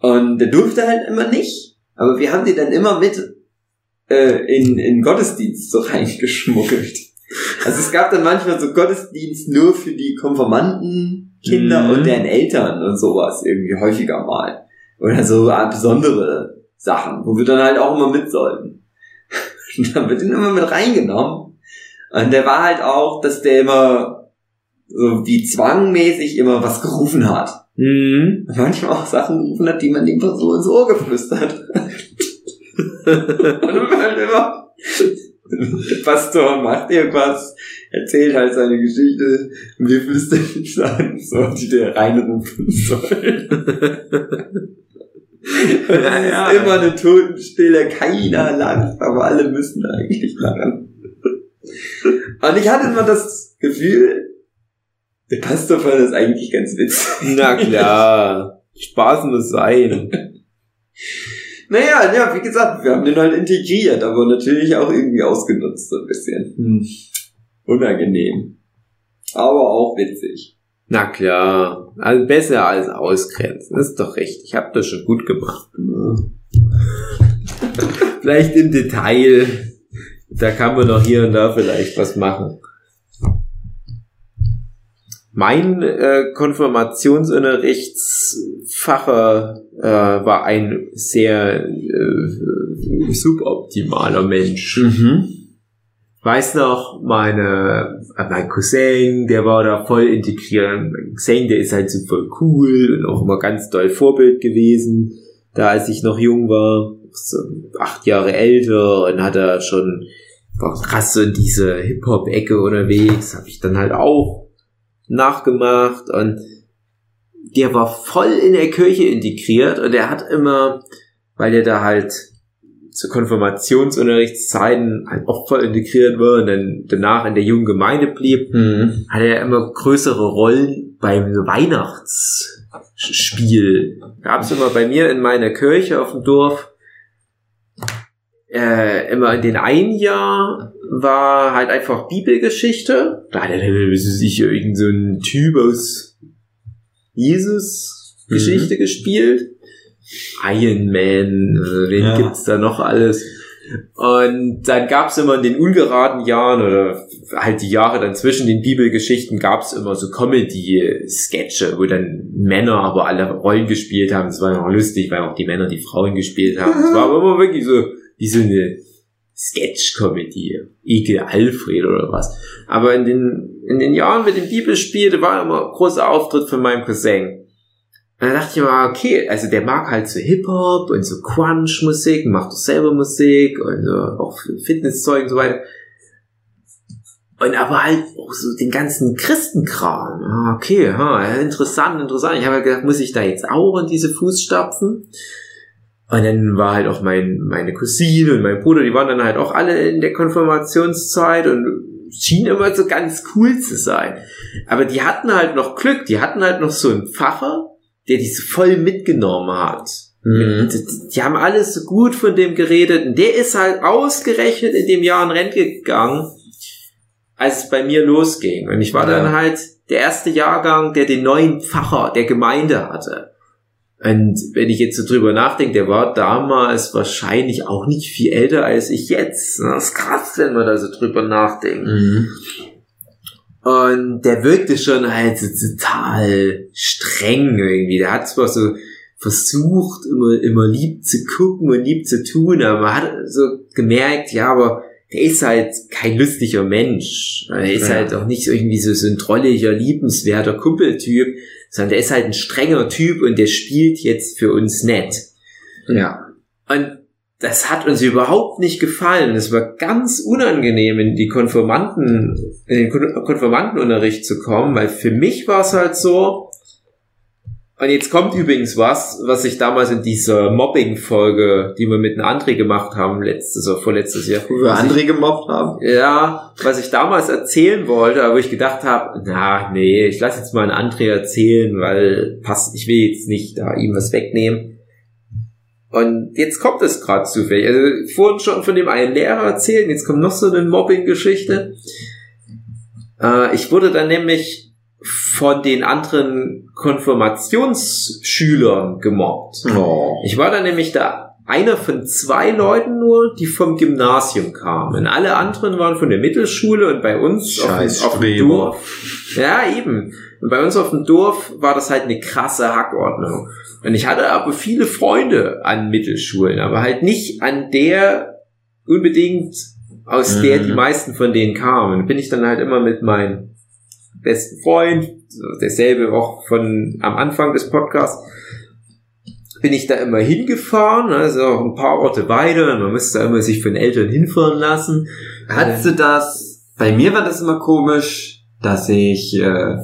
Und der durfte halt immer nicht. Aber wir haben den dann immer mit äh, in, in Gottesdienst so reingeschmuggelt. Also es gab dann manchmal so Gottesdienst nur für die Konfirmandenkinder Mhm. und deren Eltern und sowas irgendwie häufiger mal. Oder so besondere Sachen, wo wir dann halt auch immer mit sollten. Und dann wird ihn immer mit reingenommen. Und der war halt auch, dass der immer so wie zwangmäßig immer was gerufen hat. Hm. Und manchmal auch Sachen gerufen hat, die man dem so ins Ohr geflüstert. Und dann war halt immer, Pastor macht irgendwas, erzählt halt seine Geschichte und wir flüstern ihm Sachen so, die der reinrufen soll. Es Ja, ja. ist immer eine Totenstille, keiner lacht, aber alle müssen eigentlich lachen. Und ich hatte immer das Gefühl, der Pastor fand das eigentlich ganz witzig. Na klar. Spaß muss sein. Naja, ja, wie gesagt, wir haben den halt integriert, aber natürlich auch irgendwie ausgenutzt, so ein bisschen. Hm. Unangenehm. Aber auch witzig. Na klar. Also besser als ausgrenzen. Das ist doch recht. Ich habe das schon gut gemacht. Vielleicht im Detail. Da kann man noch hier und da vielleicht was machen. Mein äh, Konfirmationsunterrichtsfacher äh, war ein sehr äh, suboptimaler Mensch. Mhm. Weiß noch, meine, äh, mein Cousin, der war da voll integriert. Mein Cousin, der ist halt so voll cool und auch immer ganz doll Vorbild gewesen, da als ich noch jung war, so acht Jahre älter und hat er schon, war krass so in diese Hip-Hop-Ecke unterwegs, habe ich dann halt auch nachgemacht und der war voll in der Kirche integriert und er hat immer, weil er da halt zu Konfirmationsunterrichtszeiten halt auch voll integriert war und dann danach in der jungen Gemeinde blieb, Mhm. hatte er immer größere Rollen beim Weihnachtsspiel. Gab es immer bei mir in meiner Kirche auf dem Dorf. äh, immer in den einen Jahr war halt einfach Bibelgeschichte. Da hat er dann, sich irgend so ein Typ aus Jesus Geschichte mhm. gespielt. Iron Man, äh, wen ja. gibt's da noch alles? Und dann gab's immer in den ungeraden Jahren oder halt die Jahre dann zwischen den Bibelgeschichten gab's immer so Comedy-Sketche, wo dann Männer aber alle Rollen gespielt haben. Das war auch lustig, weil auch die Männer die Frauen gespielt haben. Es war aber immer wirklich so wie so eine Sketch-Comedy. Igel Alfred oder was. Aber in den, in den Jahren mit dem Bibelspiel, da war immer ein großer Auftritt von meinem Cousin. Und dann dachte ich mir, okay, also der mag halt so Hip-Hop und so Crunch-Musik, macht doch selber Musik und so auch Fitnesszeug und so weiter. Und aber halt auch so den ganzen Christenkram. Ah, okay, ha, interessant, interessant. Ich habe gedacht, muss ich da jetzt auch in diese Fußstapfen? Und dann war halt auch mein, meine Cousine und mein Bruder, die waren dann halt auch alle in der Konfirmationszeit und schienen immer so ganz cool zu sein. Aber die hatten halt noch Glück, die hatten halt noch so einen Pfarrer, der die so voll mitgenommen hat. Mhm. Die, die, haben alles so gut von dem geredet und der ist halt ausgerechnet in dem Jahr in Rente gegangen, als es bei mir losging. Und ich war ja. dann halt der erste Jahrgang, der den neuen Pfarrer der Gemeinde hatte. Und wenn ich jetzt so drüber nachdenke, der war damals wahrscheinlich auch nicht viel älter als ich jetzt. Das ist krass, wenn man da so drüber nachdenkt. Mhm. Und der wirkte schon halt so total streng irgendwie. Der hat zwar so versucht, immer, immer lieb zu gucken und lieb zu tun, aber man hat so gemerkt, ja, aber der ist halt kein lustiger Mensch. Er ist ja. halt auch nicht irgendwie so, so ein trolliger, liebenswerter Kumpeltyp, sondern der ist halt ein strenger Typ und der spielt jetzt für uns nett. Ja. Und das hat uns überhaupt nicht gefallen. Es war ganz unangenehm, in die Konformanten, in den Konformantenunterricht zu kommen, weil für mich war es halt so, und jetzt kommt übrigens was, was ich damals in dieser Mobbing-Folge, die wir mit einem André gemacht haben, letztes oder vorletztes Jahr. Wo wir André gemobbt haben? Ja, was ich damals erzählen wollte, aber wo ich gedacht habe, na, nee, ich lasse jetzt mal einen André erzählen, weil passt, ich will jetzt nicht da ihm was wegnehmen. Und jetzt kommt es gerade zufällig. Also vorhin schon von dem einen Lehrer erzählen, jetzt kommt noch so eine Mobbing-Geschichte. Äh, ich wurde dann nämlich von den anderen Konfirmationsschülern gemobbt. Oh. Ich war dann nämlich da einer von zwei Leuten nur, die vom Gymnasium kamen. Alle anderen waren von der Mittelschule und bei uns Scheiß auf, auf dem Dorf. Ja, eben. Und bei uns auf dem Dorf war das halt eine krasse Hackordnung. Und ich hatte aber viele Freunde an Mittelschulen, aber halt nicht an der unbedingt, aus mhm. der die meisten von denen kamen. Bin ich dann halt immer mit meinen besten Freund, derselbe auch von am Anfang des Podcasts, bin ich da immer hingefahren, also auch ein paar Orte weiter, man müsste da immer sich von Eltern hinfahren lassen. Hattest du das, bei mir war das immer komisch, dass ich, äh,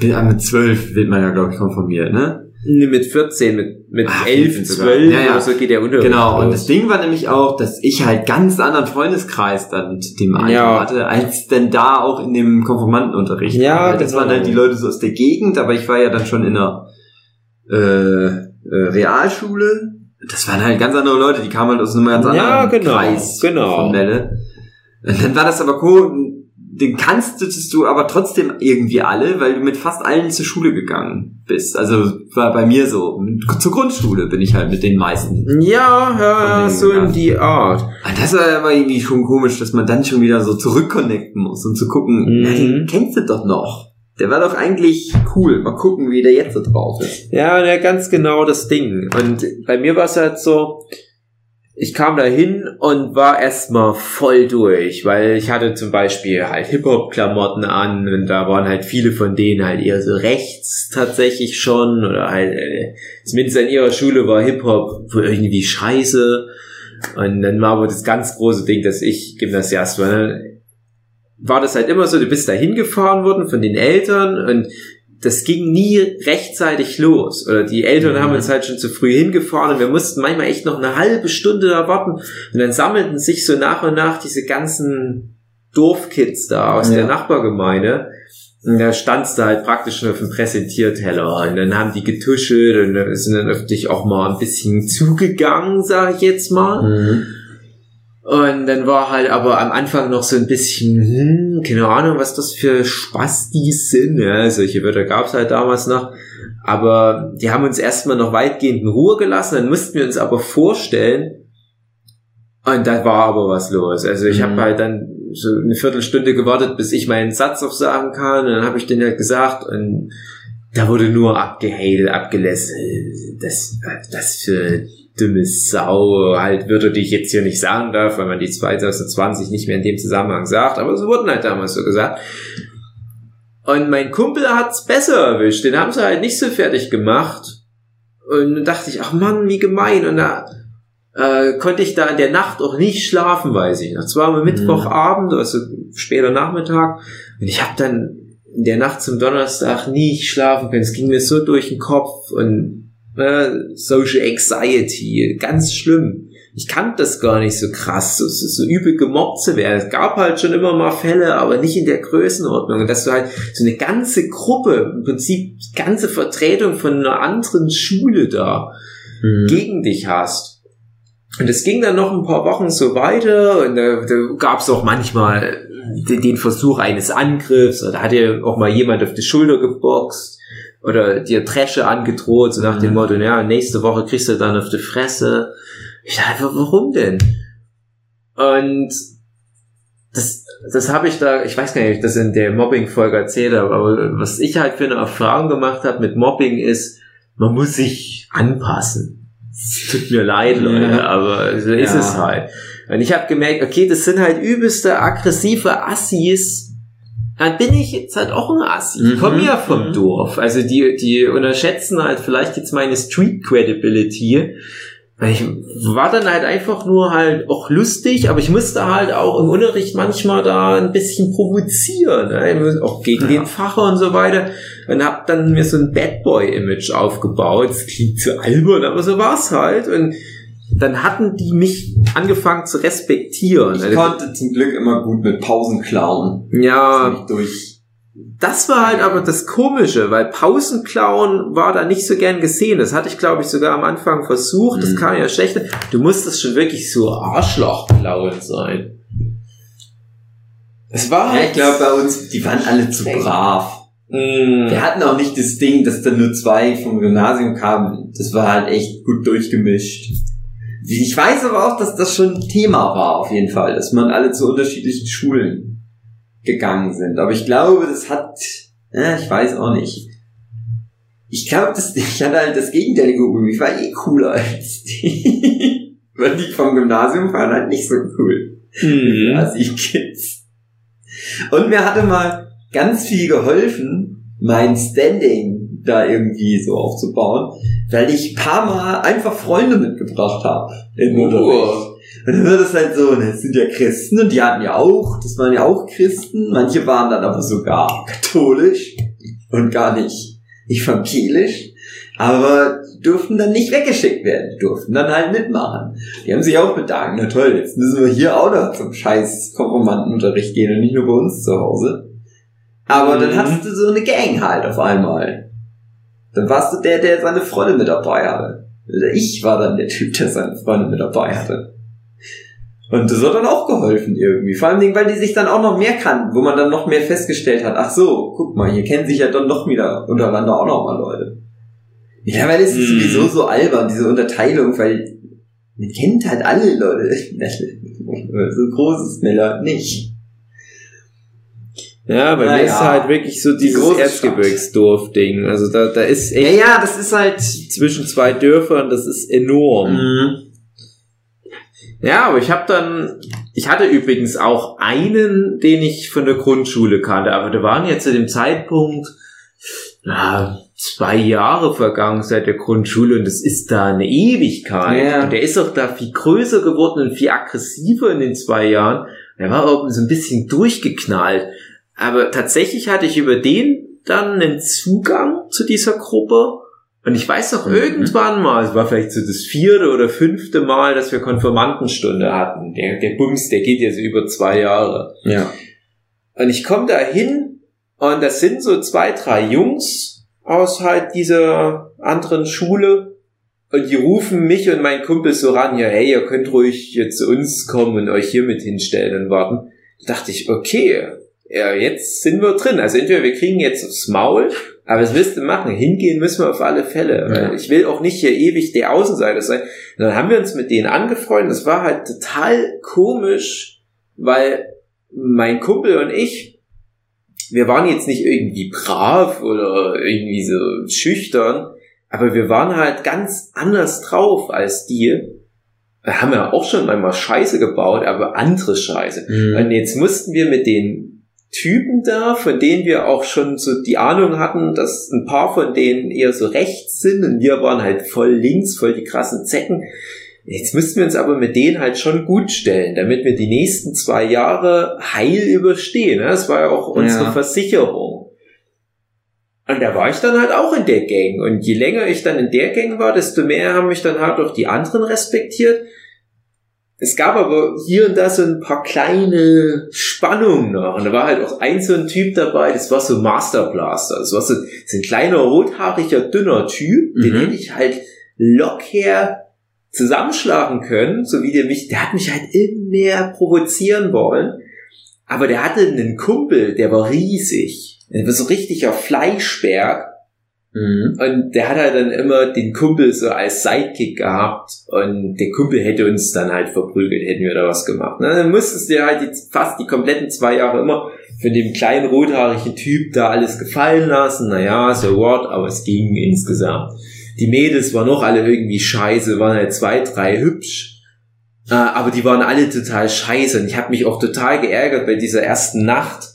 mit zwölf wird man ja, glaube ich, konformiert, ne? Mit 14, mit, mit Ach, 11, 12 ja, ja. so geht der Unterricht. Genau, und das Ding war nämlich auch, dass ich halt ganz anderen Freundeskreis dann dem Alter ja. hatte, als denn da auch in dem Konformantenunterricht. Ja, war. das genau. waren halt die Leute so aus der Gegend, aber ich war ja dann schon in einer äh, äh, Realschule. Das waren halt ganz andere Leute, die kamen halt aus einem ganz anderen ja, genau, Kreis genau. von Melle. Und dann war das aber cool, den kannst du aber trotzdem irgendwie alle, weil du mit fast allen zur Schule gegangen bist. Also war bei mir so. Zur Grundschule bin ich halt mit den meisten. Ja, ja, so gegangen. in die Art. Ah, das war aber irgendwie schon komisch, dass man dann schon wieder so zurückconnecten muss und zu gucken, mhm. ja, den kennst du doch noch. Der war doch eigentlich cool. Mal gucken, wie der jetzt so drauf ist. Ja, ja, ganz genau das Ding. Und bei mir war es halt so, ich kam da hin und war erstmal voll durch, weil ich hatte zum Beispiel halt Hip-Hop-Klamotten an und da waren halt viele von denen halt eher so rechts tatsächlich schon oder halt, äh, zumindest an ihrer Schule war Hip-Hop irgendwie scheiße und dann war aber das ganz große Ding, dass ich Gymnasiast war, ne? War das halt immer so, du bist da hingefahren worden von den Eltern und das ging nie rechtzeitig los. Oder die Eltern mhm. haben uns halt schon zu früh hingefahren und wir mussten manchmal echt noch eine halbe Stunde da warten. Und dann sammelten sich so nach und nach diese ganzen Dorfkids da aus ja. der Nachbargemeinde. Und da standst du halt praktisch schon auf dem Präsentierteller. Und dann haben die getuschelt und dann sind dann dich auch mal ein bisschen zugegangen, sag ich jetzt mal. Mhm. Und dann war halt aber am Anfang noch so ein bisschen, hm, keine Ahnung, was das für Spastis sind. Ja, solche Wörter gab's halt damals noch. Aber die haben uns erstmal noch weitgehend in Ruhe gelassen. Dann mussten wir uns aber vorstellen, und da war aber was los. Also ich Mhm. habe halt dann so eine Viertelstunde gewartet, bis ich meinen Satz auch sagen kann. Und dann habe ich den halt gesagt und da wurde nur abgehatet, abgelässt. Das, das für dumme Sau, halt Wörter, die ich jetzt hier nicht sagen darf, weil man die 2020 nicht mehr in dem Zusammenhang sagt. Aber so wurden halt damals so gesagt. Und mein Kumpel hat's besser erwischt. Den haben sie halt nicht so fertig gemacht. Und dann dachte ich, ach Mann, wie gemein. Und da äh, konnte ich da in der Nacht auch nicht schlafen, weiß ich noch. Es war am Mittwochabend, also später Nachmittag. Und ich habe dann in der Nacht zum Donnerstag nicht schlafen können. Es ging mir so durch den Kopf und äh, Social Anxiety, ganz schlimm. Ich kannte das gar nicht so krass, so, so, so übel gemobbt zu werden. Es gab halt schon immer mal Fälle, aber nicht in der Größenordnung. Und dass du halt so eine ganze Gruppe, im Prinzip die ganze Vertretung von einer anderen Schule da Mhm. gegen dich hast. Und es ging dann noch ein paar Wochen so weiter und da, da gab es auch manchmal den, Versuch eines Angriffs oder hat dir auch mal jemand auf die Schulter geboxt oder dir Dresche angedroht, so nach dem Mhm. Motto, ja, nächste Woche kriegst du dann auf die Fresse. Ich dachte, warum denn? Und das, das habe ich da, ich weiß gar nicht, ob ich das in der Mobbing-Folge erzählt habe, aber was ich halt für eine Erfahrung gemacht habe mit Mobbing ist, man muss sich anpassen. Es tut mir leid, Leute, Ja. aber so ist Ja. es halt. Und ich habe gemerkt, okay, das sind halt übelste aggressive Assis. Dann bin ich jetzt halt auch ein Assi. Ich komme ja vom Mhm. Dorf. Also die, die unterschätzen halt vielleicht jetzt meine Street Credibility. Weil ich war dann halt einfach nur halt auch lustig, aber ich musste halt auch im Unterricht manchmal da ein bisschen provozieren, ne? auch gegen Ja. den Facher und so weiter. Und hab dann mir so ein Bad Boy-Image aufgebaut. Das klingt so albern, aber so war's halt. Und dann hatten die mich angefangen zu respektieren. Ich konnte zum Glück immer gut mit Pausen klauen. ja, Ziemlich durch. das war halt aber das Komische, weil Pausenklauen war da nicht so gern gesehen. Das hatte ich, glaube ich, sogar am Anfang versucht. Das Mhm. kam ja schlecht. Du musstest schon wirklich so Arschlochklauen sein. Es war Ja, halt... ich glaube bei uns, die waren alle zu brav. Mm, Wir hatten auch nicht das Ding, dass da nur zwei vom Gymnasium kamen. Das war halt echt gut durchgemischt. Ich weiß aber auch, dass das schon ein Thema war, auf jeden Fall, dass man alle zu unterschiedlichen Schulen gegangen sind. Aber ich glaube, das hat, ja, ich weiß auch nicht. Ich glaube, das, ich hatte halt das gegenteilige Problem. Ich war eh cooler als die. Weil die vom Gymnasium waren halt nicht so cool. Also die Kids. Und mir hatte mal ganz viel geholfen, mein Standing da irgendwie so aufzubauen, weil ich ein paar Mal einfach Freunde mitgebracht habe in den Oh. Unterricht. Und dann wird es halt so, das sind ja Christen und die hatten ja auch, das waren ja auch Christen, manche waren dann aber sogar katholisch und gar nicht evangelisch, aber durften dann nicht weggeschickt werden, die durften dann halt mitmachen. Die haben sich auch bedankt, na toll, jetzt müssen wir hier auch noch zum scheiß Konfirmandenunterricht gehen und nicht nur bei uns zu Hause. Aber dann Mhm. hattest du so eine Gang halt auf einmal. Dann warst du der, der seine Freunde mit dabei hatte. Oder ich war dann der Typ, der seine Freunde mit dabei hatte. Und das hat dann auch geholfen irgendwie. Vor allem, weil die sich dann auch noch mehr kannten, wo man dann noch mehr festgestellt hat, ach so, guck mal, hier kennen sich ja dann doch wieder untereinander auch noch mal Leute. Mittlerweile ist es Mhm. sowieso so albern, diese Unterteilung, weil man kennt halt alle Leute. so groß ist Miller nicht. Ja, bei mir ist halt wirklich so dieses große Erzgebirgsdorf-Ding. Also da, da ist Ja, echt ja, das ist halt. zwischen zwei Dörfern, das ist enorm. Mhm. Ja, aber ich habe dann, ich hatte übrigens auch einen, den ich von der Grundschule kannte, aber da waren jetzt zu dem Zeitpunkt na, zwei Jahre vergangen seit der Grundschule und das ist da eine Ewigkeit. Ja. Und der ist auch da viel größer geworden und viel aggressiver in den zwei Jahren. Der war auch so ein bisschen durchgeknallt. Aber tatsächlich hatte ich über den dann einen Zugang zu dieser Gruppe. Und ich weiß noch Mhm. irgendwann mal, es war vielleicht so das vierte oder fünfte Mal, dass wir Konfirmandenstunde hatten. Der, der Bums, der geht so über zwei Jahre. Ja. Und ich komme da hin Und das sind so zwei, drei Jungs aus halt dieser anderen Schule. Und die rufen mich und meinen Kumpel so ran, ja, hey, ihr könnt ruhig jetzt zu uns kommen und euch hier mit hinstellen und warten. Da dachte ich, okay, ja, jetzt sind wir drin. Also entweder wir kriegen jetzt aufs Maul, aber was willst du machen? Hingehen müssen wir auf alle Fälle. Ja. Ich will auch nicht hier ewig der Außenseiter sein. Und dann haben wir uns mit denen angefreundet. Das war halt total komisch, weil mein Kumpel und ich, wir waren jetzt nicht irgendwie brav oder irgendwie so schüchtern, aber wir waren halt ganz anders drauf als die. Wir haben ja auch schon einmal Scheiße gebaut, aber andere Scheiße. Mhm. Und jetzt mussten wir mit den Typen da, von denen wir auch schon so die Ahnung hatten, dass ein paar von denen eher so rechts sind und wir waren halt voll links, voll die krassen Zecken. Jetzt müssten wir uns aber mit denen halt schon gut stellen, damit wir die nächsten zwei Jahre heil überstehen. ne? Das war ja auch unsere Ja. Versicherung. Und da war ich dann halt auch in der Gang. Und je länger ich dann in der Gang war, desto mehr haben mich dann halt auch die anderen respektiert. Es gab aber hier und da so ein paar kleine Spannungen noch. Und da war halt auch ein so ein Typ dabei, das war so Master Blaster. Das war so, so ein kleiner rothaariger, dünner Typ. Den Mhm. hätte ich halt locker zusammenschlagen können, so wie der mich, der hat mich halt immer mehr provozieren wollen. Aber der hatte einen Kumpel, der war riesig. Der war so richtiger Fleischberg. Mhm. Und der hat halt dann immer den Kumpel so als Sidekick gehabt und der Kumpel hätte uns dann halt verprügelt, hätten wir da was gemacht. Na, dann musstest du halt jetzt fast die kompletten zwei Jahre immer von dem kleinen rothaarigen Typ da alles gefallen lassen. Naja, so what, aber es ging insgesamt. Die Mädels waren noch alle irgendwie scheiße, waren halt zwei, drei hübsch. Äh, aber die waren alle total scheiße und ich habe mich auch total geärgert bei dieser ersten Nacht,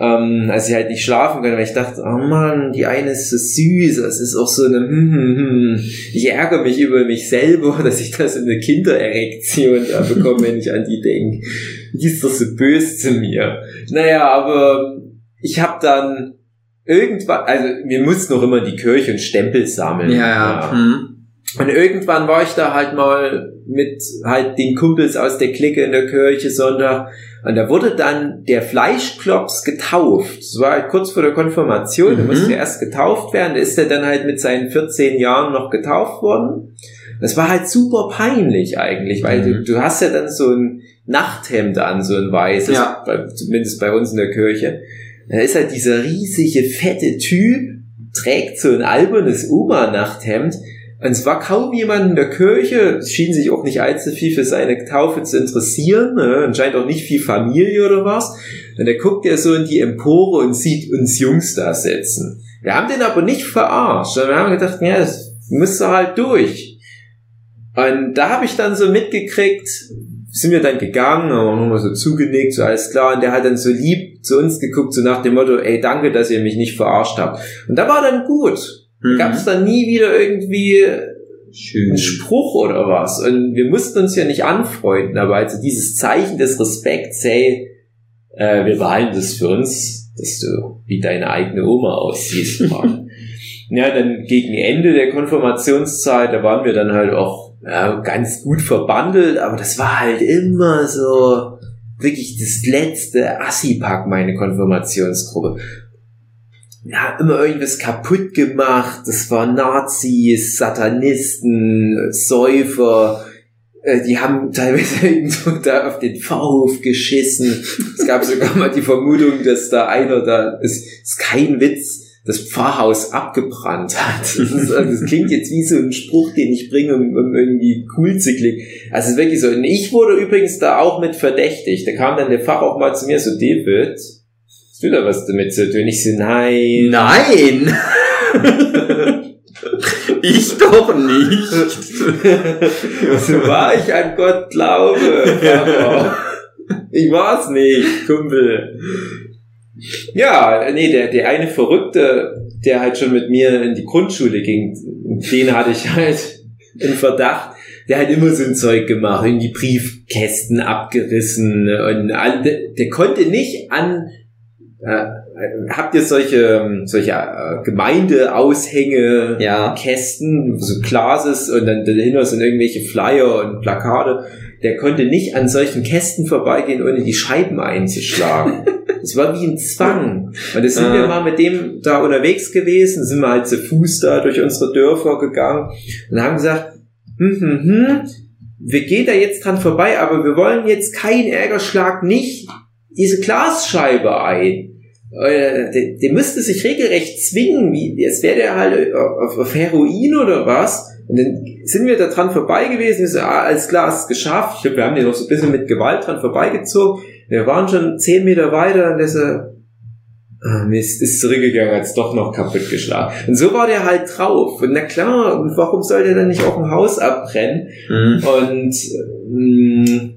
ähm, als ich halt nicht schlafen konnte, weil ich dachte, oh Mann, die eine ist so süß, es ist auch so eine, hm, hm, hm. ich ärgere mich über mich selber, dass ich da so eine Kindererektion da bekomme, wenn ich an die denke. Die ist doch so böse zu mir. Naja, aber ich habe dann irgendwann, also wir mussten noch immer die Kirche und Stempel sammeln. Ja, ja. Mhm. Und irgendwann war ich da halt mal mit halt den Kumpels aus der Clique in der Kirche Sonntag. Und da wurde dann der Fleischklops getauft. Das war halt kurz vor der Konfirmation. Mhm. musste erst getauft werden. Da ist er dann halt mit seinen 14 Jahren noch getauft worden. Das war halt super peinlich eigentlich, weil Mhm. du, du hast ja dann so ein Nachthemd an, so ein weißes, Ja. bei, zumindest bei uns in der Kirche. Da ist halt dieser riesige, fette Typ, trägt so ein albernes Oma-Nachthemd und es war kaum jemand in der Kirche, es schien sich auch nicht allzu viel für seine Taufe zu interessieren, ne? anscheinend auch nicht viel Familie oder was. Und da guckt er so in die Empore und sieht uns Jungs da sitzen. Wir haben den aber nicht verarscht, sondern wir haben gedacht, ja, das müsste halt durch. Und da habe ich dann so mitgekriegt, sind wir dann gegangen, haben nochmal so zugenickt, so alles klar. Und der hat dann so lieb zu uns geguckt, so nach dem Motto, ey, danke, dass ihr mich nicht verarscht habt. Und da war dann gut. Mhm. Gab es dann nie wieder irgendwie Schön. einen Spruch oder was. Und wir mussten uns ja nicht anfreunden, aber also dieses Zeichen des Respekts, hey, äh, wir behalten das für uns, dass du wie deine eigene Oma aussiehst. Ja, dann gegen Ende der Konfirmationszeit, da waren wir dann halt auch ja, ganz gut verbandelt, aber das war halt immer so wirklich das letzte Assi-Pack, meine Konfirmationsgruppe ja, immer irgendwas kaputt gemacht. Das waren Nazis, Satanisten, Säufer. Äh, Die haben teilweise irgendwo da auf den Pfarrhof geschissen. Es gab sogar mal die Vermutung, dass da einer da, es ist kein Witz, das Pfarrhaus abgebrannt hat. Das, ist, also das klingt jetzt wie so ein Spruch, den ich bringe, um, um irgendwie cool zu klingen. Also es ist wirklich so. Und ich wurde übrigens da auch mit verdächtigt. Da kam dann der Pfarrer auch mal zu mir so, David, hast du da was damit zu tun? Ich so, nein. Nein! ich doch nicht. so war ich an Gott glaube. Papa. Ich war's nicht, Kumpel. Ja, nee, der, der eine Verrückte, der halt schon mit mir in die Grundschule ging, den hatte ich halt in Verdacht. Der hat immer so ein Zeug gemacht, irgendwie Briefkästen abgerissen und der, der konnte nicht an äh, habt ihr solche solche äh, Gemeindeaushänge Ja. Kästen, so Glases und dann dahinter sind irgendwelche Flyer und Plakate. Der konnte nicht an solchen Kästen vorbeigehen, ohne die Scheiben einzuschlagen. Es war wie ein Zwang. Und da sind wir mal mit dem da unterwegs gewesen, sind wir halt zu Fuß da durch unsere Dörfer gegangen und haben gesagt, hm, hm, hm, wir gehen da jetzt dran vorbei, aber wir wollen jetzt keinen Ärgerschlag, nicht diese Glasscheibe ein. Äh, der, der müsste sich regelrecht zwingen, wie, als wäre der halt auf, auf Heroin oder was. Und dann sind wir da dran vorbei gewesen, ist ah, alles klar, ist geschafft. Ich glaube, wir haben den noch so ein bisschen mit Gewalt dran vorbeigezogen. Wir waren schon zehn Meter weiter und der so, ah, Mist, ist zurückgegangen, hat's doch noch kaputt geschlagen. Und so war der halt drauf. Und na klar, und warum soll der dann nicht auch ein Haus abbrennen? Mhm. Und mh,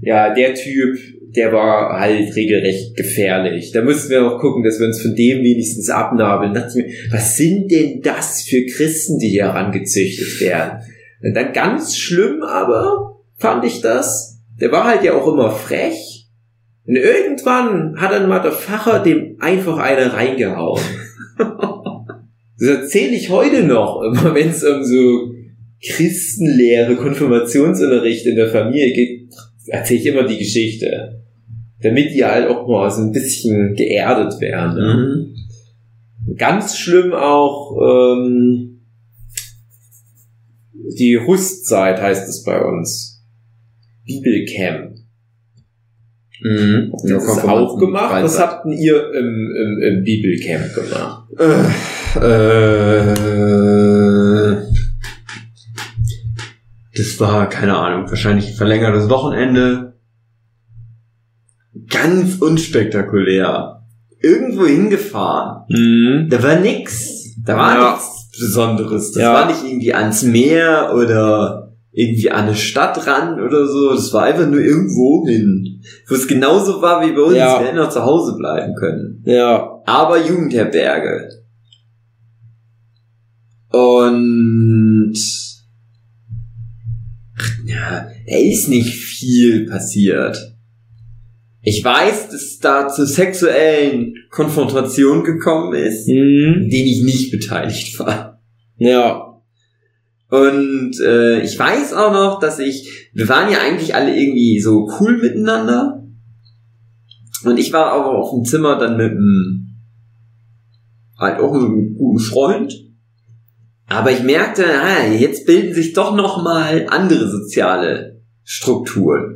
ja, der Typ, der war halt regelrecht gefährlich. Da mussten wir auch gucken, dass wir uns von dem wenigstens abnabeln. Da dachte ich mir, was sind denn das für Christen, die hier herangezüchtet werden? Und dann ganz schlimm aber fand ich das. Der war halt ja auch immer frech. Und irgendwann hat dann mal der Pfarrer dem einfach eine reingehauen. Das erzähle ich heute noch, immer wenn es um so Christenlehre, Konfirmationsunterricht in der Familie geht, erzähle ich immer die Geschichte. Damit die halt auch mal so ein bisschen geerdet werden. Ne? Mhm. Ganz schlimm auch ähm, die Rüstzeit heißt es bei uns. Bibelcamp. Mhm. Das ist auch gemacht. Was habt ihr im, im, im Bibelcamp gemacht? Äh, das war, keine Ahnung, wahrscheinlich ein verlängertes Wochenende. Ganz unspektakulär. Irgendwo hingefahren. Mhm. Da war nix. Da war Ja. nichts Besonderes. Das Ja. war nicht irgendwie ans Meer oder irgendwie an eine Stadt ran oder so. Das war einfach nur irgendwo hin. Wo es genauso war wie bei uns. Ja. Wir hätten auch zu Hause bleiben können. Ja. aber Jugendherberge. Und ja, da ist nicht viel passiert. Ich weiß, dass es da zu sexuellen Konfrontationen gekommen ist, Mhm. in denen ich nicht beteiligt war. Ja. Und äh, ich weiß auch noch, dass ich, wir waren ja eigentlich alle irgendwie so cool miteinander. Und ich war aber auf dem Zimmer dann mit einem, halt auch mit einem guten Freund. Aber ich merkte, ah, jetzt bilden sich doch noch mal andere soziale Strukturen.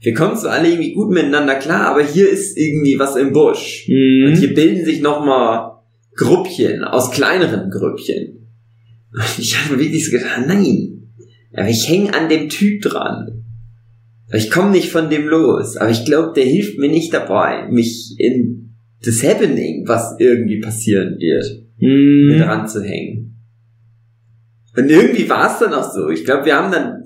Wir kommen zwar alle irgendwie gut miteinander klar, aber hier ist irgendwie was im Busch. Und Mhm. hier bilden sich nochmal Gruppchen aus kleineren Grüppchen. Und ich habe wirklich so gedacht, nein, aber ich hänge an dem Typ dran. Ich komme nicht von dem los, aber ich glaube, der hilft mir nicht dabei, mich in das Happening, was irgendwie passieren wird, mit Mhm. ranzuhängen. Und irgendwie war es dann auch so. Ich glaube, wir haben dann,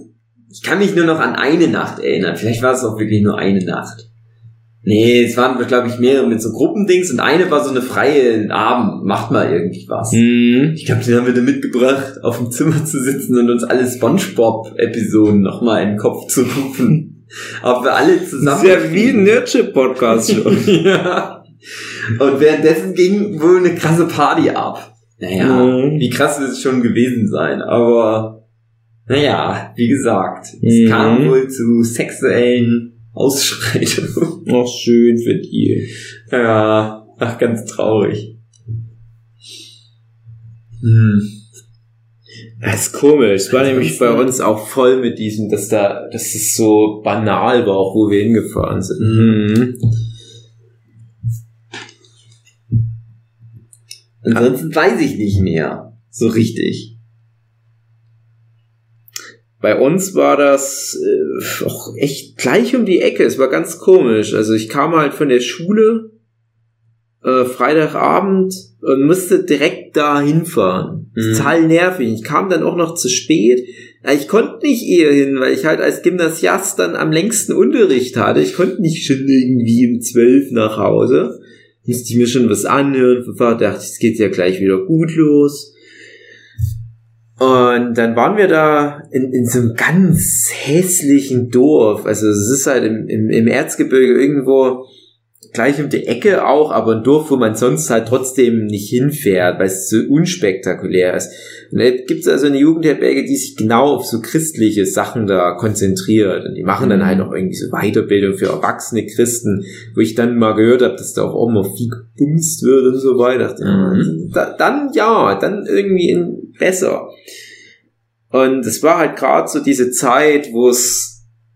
ich kann mich nur noch an eine Nacht erinnern. Vielleicht war es auch wirklich nur eine Nacht. Nee, es waren, glaube ich, mehrere mit so Gruppendings und eine war so eine freie Abend, macht mal irgendwie was. Mhm. Ich glaube, den haben wir dann mitgebracht, auf dem Zimmer zu sitzen und uns alle Spongebob-Episoden nochmal in den Kopf zu rufen. Ob wir alle Das zusammen. ist ja wie ein Nerdship-Podcast schon. ja. Und währenddessen ging wohl eine krasse Party ab. Naja, Mhm. wie krass wird es schon gewesen sein, aber naja, wie gesagt, Mhm. es kam wohl zu sexuellen Ausschreitungen. Ach, schön für die. Ja, ach, ganz traurig. Hm. Das ist komisch. Es war nämlich bei uns auch voll mit diesem, dass da, dass es so banal war, auch wo wir hingefahren sind. Mhm. Ansonsten weiß ich nicht mehr. So richtig. Bei uns war das äh, auch echt gleich um die Ecke. Es war ganz komisch. Also ich kam halt von der Schule äh, Freitagabend und musste direkt da hinfahren. Mhm. Total nervig. Ich kam dann auch noch zu spät. Ich konnte nicht eher hin, weil ich halt als Gymnasiast dann am längsten Unterricht hatte. Ich konnte nicht schon irgendwie um zwölf nach Hause. Musste ich mir schon was anhören. Dachte, es geht ja gleich wieder gut los. Und dann waren wir da in, in so einem ganz hässlichen Dorf. Also es ist halt im, im, im Erzgebirge irgendwo gleich um die Ecke auch, aber ein Dorf, wo man sonst halt trotzdem nicht hinfährt, weil es so unspektakulär ist. Und da gibt es also eine Jugendherberge, die sich genau auf so christliche Sachen da konzentriert. Und die machen dann halt auch irgendwie so Weiterbildung für erwachsene Christen, wo ich dann mal gehört habe, dass da auch immer viel gebumst wird und so weiter. Mhm. Da, dann ja, dann irgendwie in, besser. Und es war halt gerade so diese Zeit, wo es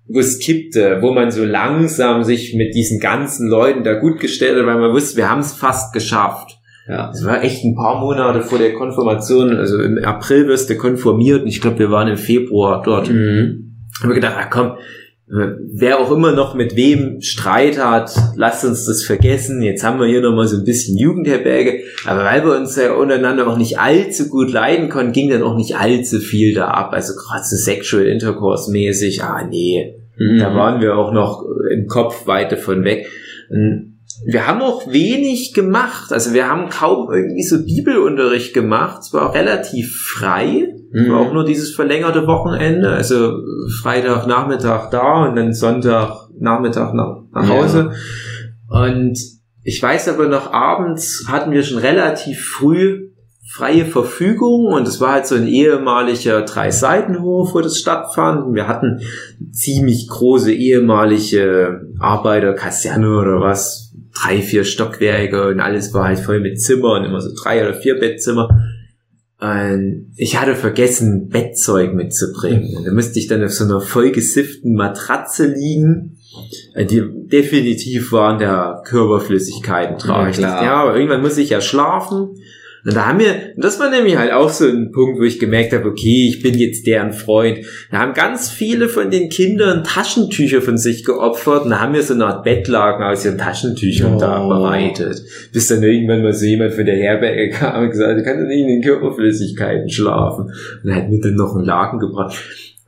wo es kippte, wo man so langsam sich mit diesen ganzen Leuten da gut gestellt hat, weil man wusste, wir haben es fast geschafft. Ja. Es war echt ein paar Monate vor der Konfirmation, also im April wirst du konformiert und ich glaube, wir waren im Februar dort. Mhm. Haben wir gedacht, ach komm, wer auch immer noch mit wem Streit hat, lasst uns das vergessen. Jetzt haben wir hier nochmal so ein bisschen Jugendherberge. Aber weil wir uns ja untereinander auch nicht allzu gut leiden konnten, ging dann auch nicht allzu viel da ab. Also gerade so Sexual Intercourse mäßig, ah nee, mhm. da waren wir auch noch im Kopf weit davon weg. Wir haben auch wenig gemacht. Also wir haben kaum irgendwie so Bibelunterricht gemacht. Es war auch relativ frei. Mhm. War auch nur dieses verlängerte Wochenende. Also Freitagnachmittag da und dann Sonntagnachmittag nach, nach Hause. Ja. Und ich weiß aber noch, abends hatten wir schon relativ früh freie Verfügung und es war halt so ein ehemaliger Drei-Seitenhof, wo das stattfand. Wir hatten ziemlich große ehemalige Arbeiterkaserne oder was, drei, vier Stockwerke und alles war halt voll mit Zimmern, immer so drei oder vier Bettzimmer. Und ich hatte vergessen, Bettzeug mitzubringen. Da musste ich dann auf so einer vollgesifften Matratze liegen. Die definitiv waren da Körperflüssigkeiten dran. Ja, ja, aber irgendwann muss ich ja schlafen. Und da haben wir, das war nämlich halt auch so ein Punkt, wo ich gemerkt habe, okay, ich bin jetzt deren Freund. Da haben ganz viele von den Kindern Taschentücher von sich geopfert und da haben wir so eine Art Bettlaken aus ihren Taschentüchern oh. da bereitet. Bis dann irgendwann mal so jemand von der Herberge kam und gesagt, du kannst nicht in den Körperflüssigkeiten schlafen. Und dann hat mir dann noch einen Laken gebracht.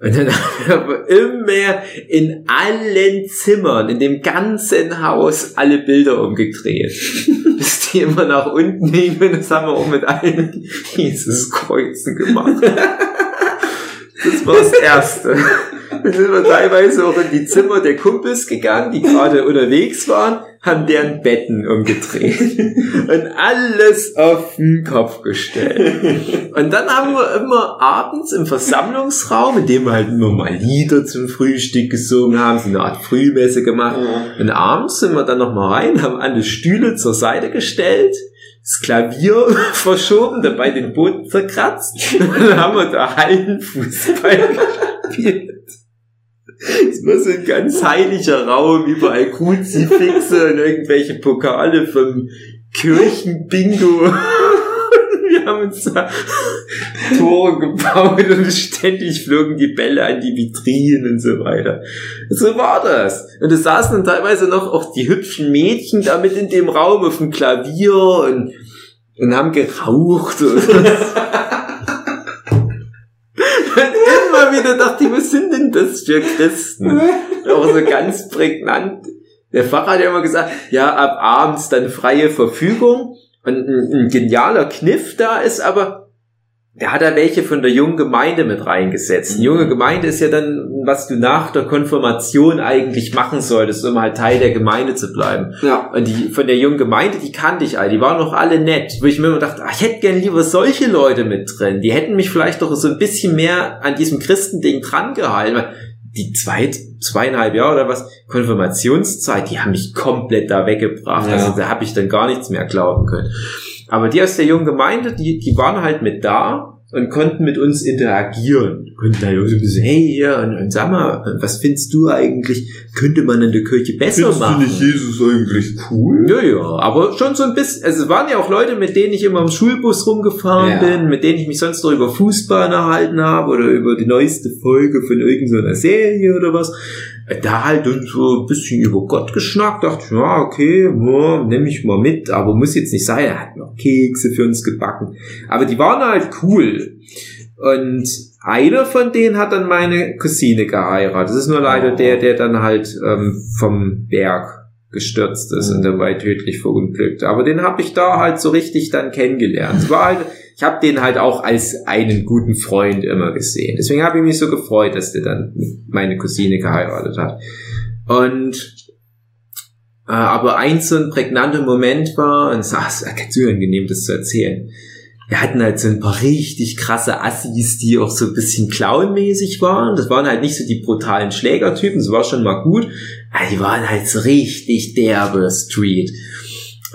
Und dann haben wir immer in allen Zimmern, in dem ganzen Haus alle Bilder umgedreht. Bis die immer nach unten hingen. Das haben wir auch mit allen Jesus Kreuzen gemacht. Das war das Erste. Sind wir teilweise auch in die Zimmer der Kumpels gegangen, die gerade unterwegs waren, haben deren Betten umgedreht und alles auf den Kopf gestellt. Und dann haben wir immer abends im Versammlungsraum, in dem wir halt immer mal Lieder zum Frühstück gesungen haben, so eine Art Frühmesse gemacht. Und abends sind wir dann noch rein, haben alle Stühle zur Seite gestellt, das Klavier verschoben, dabei den Boden zerkratzt. Und dann haben wir da Hallenfußball gespielt. Es war so ein ganz heiliger Raum, überall Kruzifixe und irgendwelche Pokale vom Kirchenbingo. Wir haben uns da Tore gebaut und ständig flogen die Bälle an die Vitrinen und so weiter. So war das. Und es saßen dann teilweise noch auch die hübschen Mädchen da mit in dem Raum auf dem Klavier und, und haben geraucht. Immer wieder dachte ich, was sind denn das für Christen? Auch so ganz prägnant. Der Pfarrer hat ja immer gesagt, ja, ab abends dann freie Verfügung. Und ein, ein genialer Kniff da ist aber, der hat da welche von der jungen Gemeinde mit reingesetzt. Eine junge Gemeinde ist ja dann, was du nach der Konfirmation eigentlich machen solltest, um halt Teil der Gemeinde zu bleiben. Ja. Und die von der jungen Gemeinde, die kannte ich alle, die waren noch alle nett. Wo ich mir immer dachte, ach, ich hätte gern lieber solche Leute mit drin. Die hätten mich vielleicht doch so ein bisschen mehr an diesem Christending dran gehalten. Die zwei, zweieinhalb Jahre oder was, Konfirmationszeit, die haben mich komplett da weggebracht. Ja. Also da habe ich dann gar nichts mehr glauben können. Aber die aus der jungen Gemeinde, die, die waren halt mit da und konnten mit uns interagieren. Konnten halt so ein bisschen, hey, ja, und, und sag mal, was findest du eigentlich, könnte man in der Kirche besser Findest machen? Finde ich Jesus eigentlich cool? Ja, ja, aber schon so ein bisschen, also es waren ja auch Leute, mit denen ich immer im Schulbus rumgefahren ja. bin, mit denen ich mich sonst noch über Fußball erhalten habe oder über die neueste Folge von irgendeiner Serie oder was da halt so ein bisschen über Gott geschnackt, dachte, ja, okay, ja, nehme ich mal mit, aber muss jetzt nicht sein, er hat noch Kekse für uns gebacken. Aber die waren halt cool. Und einer von denen hat dann meine Cousine geheiratet. Das ist nur leider der, der dann halt ähm, vom Berg gestürzt ist und dabei tödlich verunglückt. Aber den habe ich da halt so richtig dann kennengelernt. War halt ich habe den halt auch als einen guten Freund immer gesehen. Deswegen habe ich mich so gefreut, dass der dann meine Cousine geheiratet hat. Und Äh, aber ein so ein prägnanter Moment war, und es war ganz unangenehm, das zu erzählen. Wir hatten halt so ein paar richtig krasse Assis, die auch so ein bisschen clownmäßig waren. Das waren halt nicht so die brutalen Schlägertypen, das war schon mal gut. Aber die waren halt so richtig derbe Street.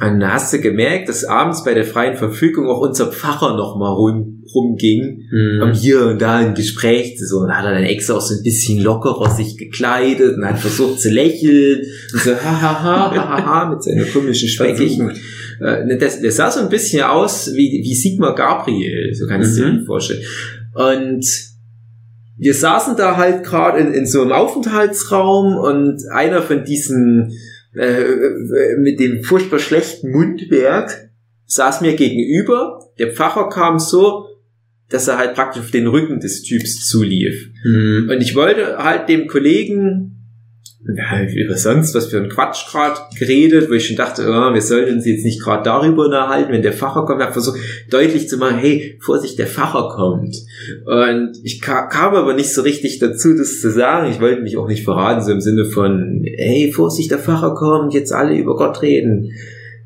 Und da hast du gemerkt, dass abends bei der freien Verfügung auch unser Pfarrer noch mal rum, rumging, Mhm. um hier und da ein Gespräch zu so. Und da hat er dann extra auch so ein bisschen lockerer sich gekleidet und hat versucht zu lächeln und so ha ha ha ha ha, ha mit seiner komischen speckigen. Äh, das, das sah so ein bisschen aus wie, wie Sigmar Gabriel, so kannst du Mhm. dir vorstellen. Und wir saßen da halt gerade in, in so einem Aufenthaltsraum und einer von diesen äh, mit dem furchtbar schlechten Mundwerk saß mir gegenüber. Der Pfarrer kam so, dass er halt praktisch auf den Rücken des Typs zulief. Mhm. Und ich wollte halt dem Kollegen über sonst was für ein Quatsch gerade geredet, wo ich schon dachte, oh, wir sollten uns jetzt nicht gerade darüber unterhalten, wenn der Pfarrer kommt. Habe versucht deutlich zu machen, hey, Vorsicht, der Pfarrer kommt. Und ich ka kam aber nicht so richtig dazu, das zu sagen. Ich wollte mich auch nicht verraten, so im Sinne von, hey, Vorsicht, der Pfarrer kommt, jetzt alle über Gott reden.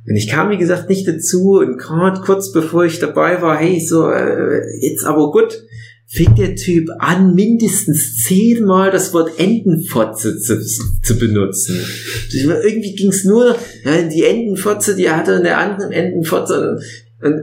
Und ich kam, wie gesagt, nicht dazu und gerade kurz bevor ich dabei war, hey, so, äh, jetzt aber gut, fängt der Typ an, mindestens zehnmal das Wort Entenfotze zu, zu benutzen. Irgendwie ging's nur, ja, die Entenfotze, die hatte eine andere Entenfotze und, und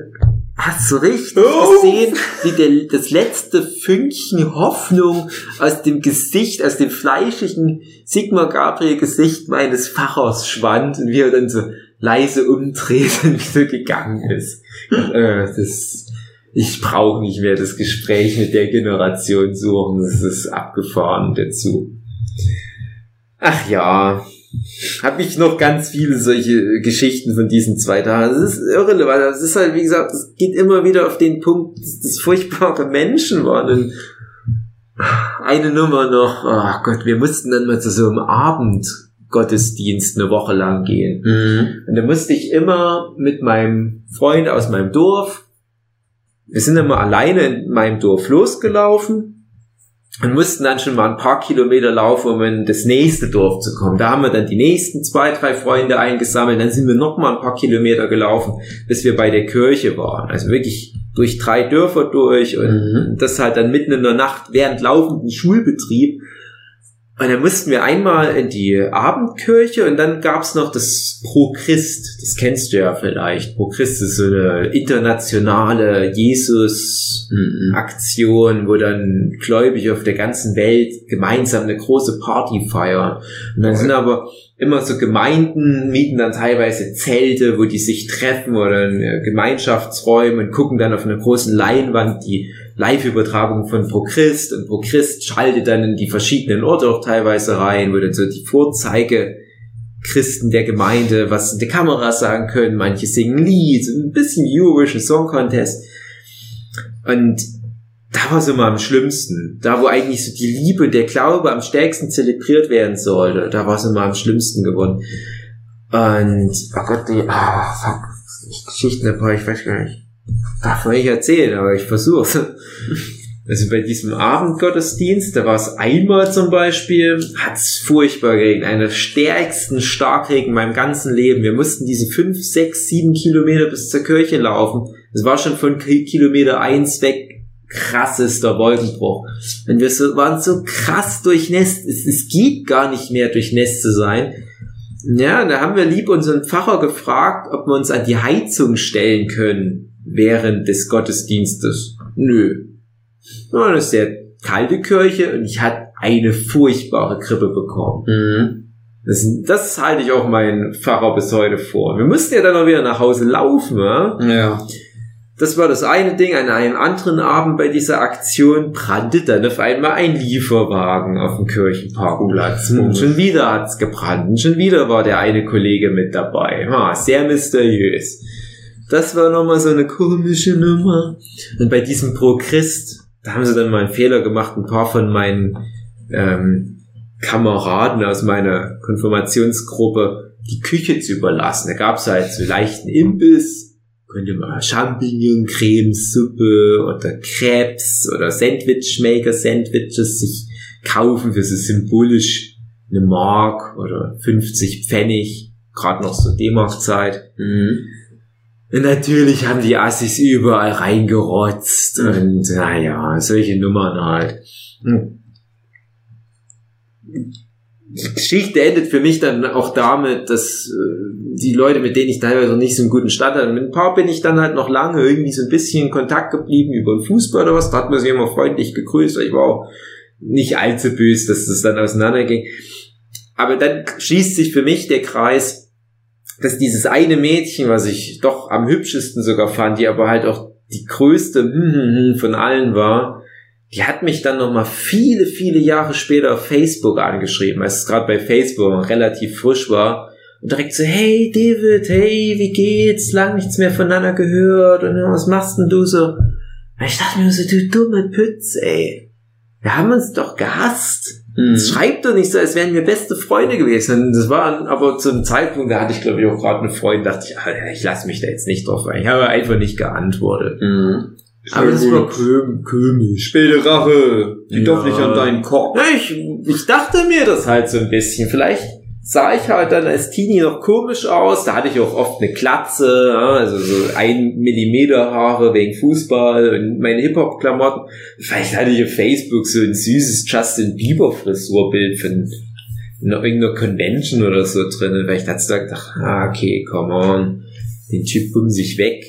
hast du richtig Oh. gesehen, wie der, das letzte Fünkchen Hoffnung aus dem Gesicht, aus dem fleischigen Sigmar Gabriel Gesicht meines Pfarrers schwand und wie er dann so leise umdreht und wieder gegangen ist. äh, das, ich brauche nicht mehr das Gespräch mit der Generation suchen, das ist abgefahren dazu. Ach ja, habe ich noch ganz viele solche Geschichten von diesen zwei Tagen. Das ist irrelevant. Das ist halt, wie gesagt, es geht immer wieder auf den Punkt, dass das furchtbare Menschen waren. Und eine Nummer noch, oh Gott, wir mussten dann mal zu so einem Abendgottesdienst eine Woche lang gehen. Mhm. Und da musste ich immer mit meinem Freund aus meinem Dorf, wir sind immer alleine in meinem Dorf losgelaufen und mussten dann schon mal ein paar Kilometer laufen, um in das nächste Dorf zu kommen. Da haben wir dann die nächsten zwei, drei Freunde eingesammelt, dann sind wir noch mal ein paar Kilometer gelaufen, bis wir bei der Kirche waren. Also wirklich durch drei Dörfer durch und Mhm. das halt dann mitten in der Nacht während laufenden Schulbetrieb. Und dann mussten wir einmal in die Abendkirche und dann gab's noch das Pro Christ. Das kennst du ja vielleicht. Pro Christ ist so eine internationale Jesus-Aktion, wo dann Gläubige auf der ganzen Welt gemeinsam eine große Party feiern. Und dann sind aber immer so Gemeinden, mieten dann teilweise Zelte, wo die sich treffen oder in äh, Gemeinschaftsräume und gucken dann auf einer großen Leinwand die Live-Übertragung von Pro Christ und Pro Christ schaltet dann in die verschiedenen Orte auch teilweise rein, wo dann so die Vorzeige Christen der Gemeinde was in der Kamera sagen können, manche singen Lied, ein bisschen Eurovision Song Contest. Und da war so mal am schlimmsten. Da, wo eigentlich so die Liebe der Glaube am stärksten zelebriert werden sollte, da war so mal am schlimmsten geworden. Und, oh Gott, die, ah, fuck, Geschichten dabei, ich weiß gar nicht. Darf man nicht erzählen, aber ich versuch's. Also bei diesem Abendgottesdienst, da war es einmal zum Beispiel, hat's furchtbar geregnet. Einer der stärksten Starkregen in meinem ganzen Leben. Wir mussten diese fünf, sechs, sieben Kilometer bis zur Kirche laufen. Es war schon von Ki- Kilometer eins weg krassester Wolkenbruch. Und wir so, waren so krass durchnässt. Es, es geht gar nicht mehr durchnässt zu sein. Ja, da haben wir lieb unseren Pfarrer gefragt, ob wir uns an die Heizung stellen können während des Gottesdienstes. Nö. Ja, das ist sehr kalte Kirche und ich hatte eine furchtbare Grippe bekommen. Mhm. Das, das halte ich auch meinen Pfarrer bis heute vor. Wir mussten ja dann noch wieder nach Hause laufen, ja? Ja. Das war das eine Ding. An einem anderen Abend bei dieser Aktion brannte dann auf einmal ein Lieferwagen auf dem Kirchenparkplatz. Mhm. Und schon wieder hat's gebrannt. Und schon wieder war der eine Kollege mit dabei. Ha, sehr mysteriös. Das war nochmal so eine komische Nummer. Und bei diesem Pro Christ, da haben sie dann mal einen Fehler gemacht. Ein paar von meinen ähm, Kameraden aus meiner Konfirmationsgruppe die Küche zu überlassen. Da gab's halt so leichten Imbiss, könnte man Champignon, Cremesuppe oder Crepes oder Sandwichmaker Sandwiches sich kaufen für so symbolisch eine Mark oder 50 Pfennig. gerade noch so D-Mark-Zeit. Mhm. Natürlich haben die Assis überall reingerotzt und naja, solche Nummern halt. Mhm. Die Geschichte endet für mich dann auch damit, dass äh, die Leute, mit denen ich teilweise nicht so einen guten Stand hatte, mit ein paar bin ich dann halt noch lange irgendwie so ein bisschen in Kontakt geblieben über den Fußball oder was. Da hat man sich immer freundlich gegrüßt, ich war auch nicht allzu böse, dass das dann auseinanderging. Aber dann schließt sich für mich der Kreis, dass dieses eine Mädchen, was ich doch am hübschesten sogar fand, die aber halt auch die größte hm, von allen war, die hat mich dann nochmal viele, viele Jahre später auf Facebook angeschrieben, als es gerade bei Facebook relativ frisch war. Und direkt so, hey David, hey, wie geht's? Lang nichts mehr voneinander gehört. Und was machst denn du so? Und ich dachte mir so, du dumme Pütz, ey. Wir haben uns doch gehasst. Mhm. Schreibt doch nicht so, als wären wir beste Freunde gewesen. Das war aber zu einem Zeitpunkt, da hatte ich glaube ich auch gerade eine Freundin, dachte ich, Alter, ich lasse mich da jetzt nicht drauf ein. Ich habe einfach nicht geantwortet. Mhm. Aber das war komisch. Späte Rache, die ja. doch nicht an deinen Kopf. Ja, ich, ich dachte mir das halt so ein bisschen. Vielleicht sah ich halt dann als Teenie noch komisch aus. Da hatte ich auch oft eine Klatze, also so ein Millimeter Haare wegen Fußball und meine Hip-Hop-Klamotten. Vielleicht hatte ich auf Facebook so ein süßes Justin Bieber-Frisurbild von irgendeiner Convention oder so drin, weil ich dachte, ach, ah, okay, come on, den Typ bumm sich weg.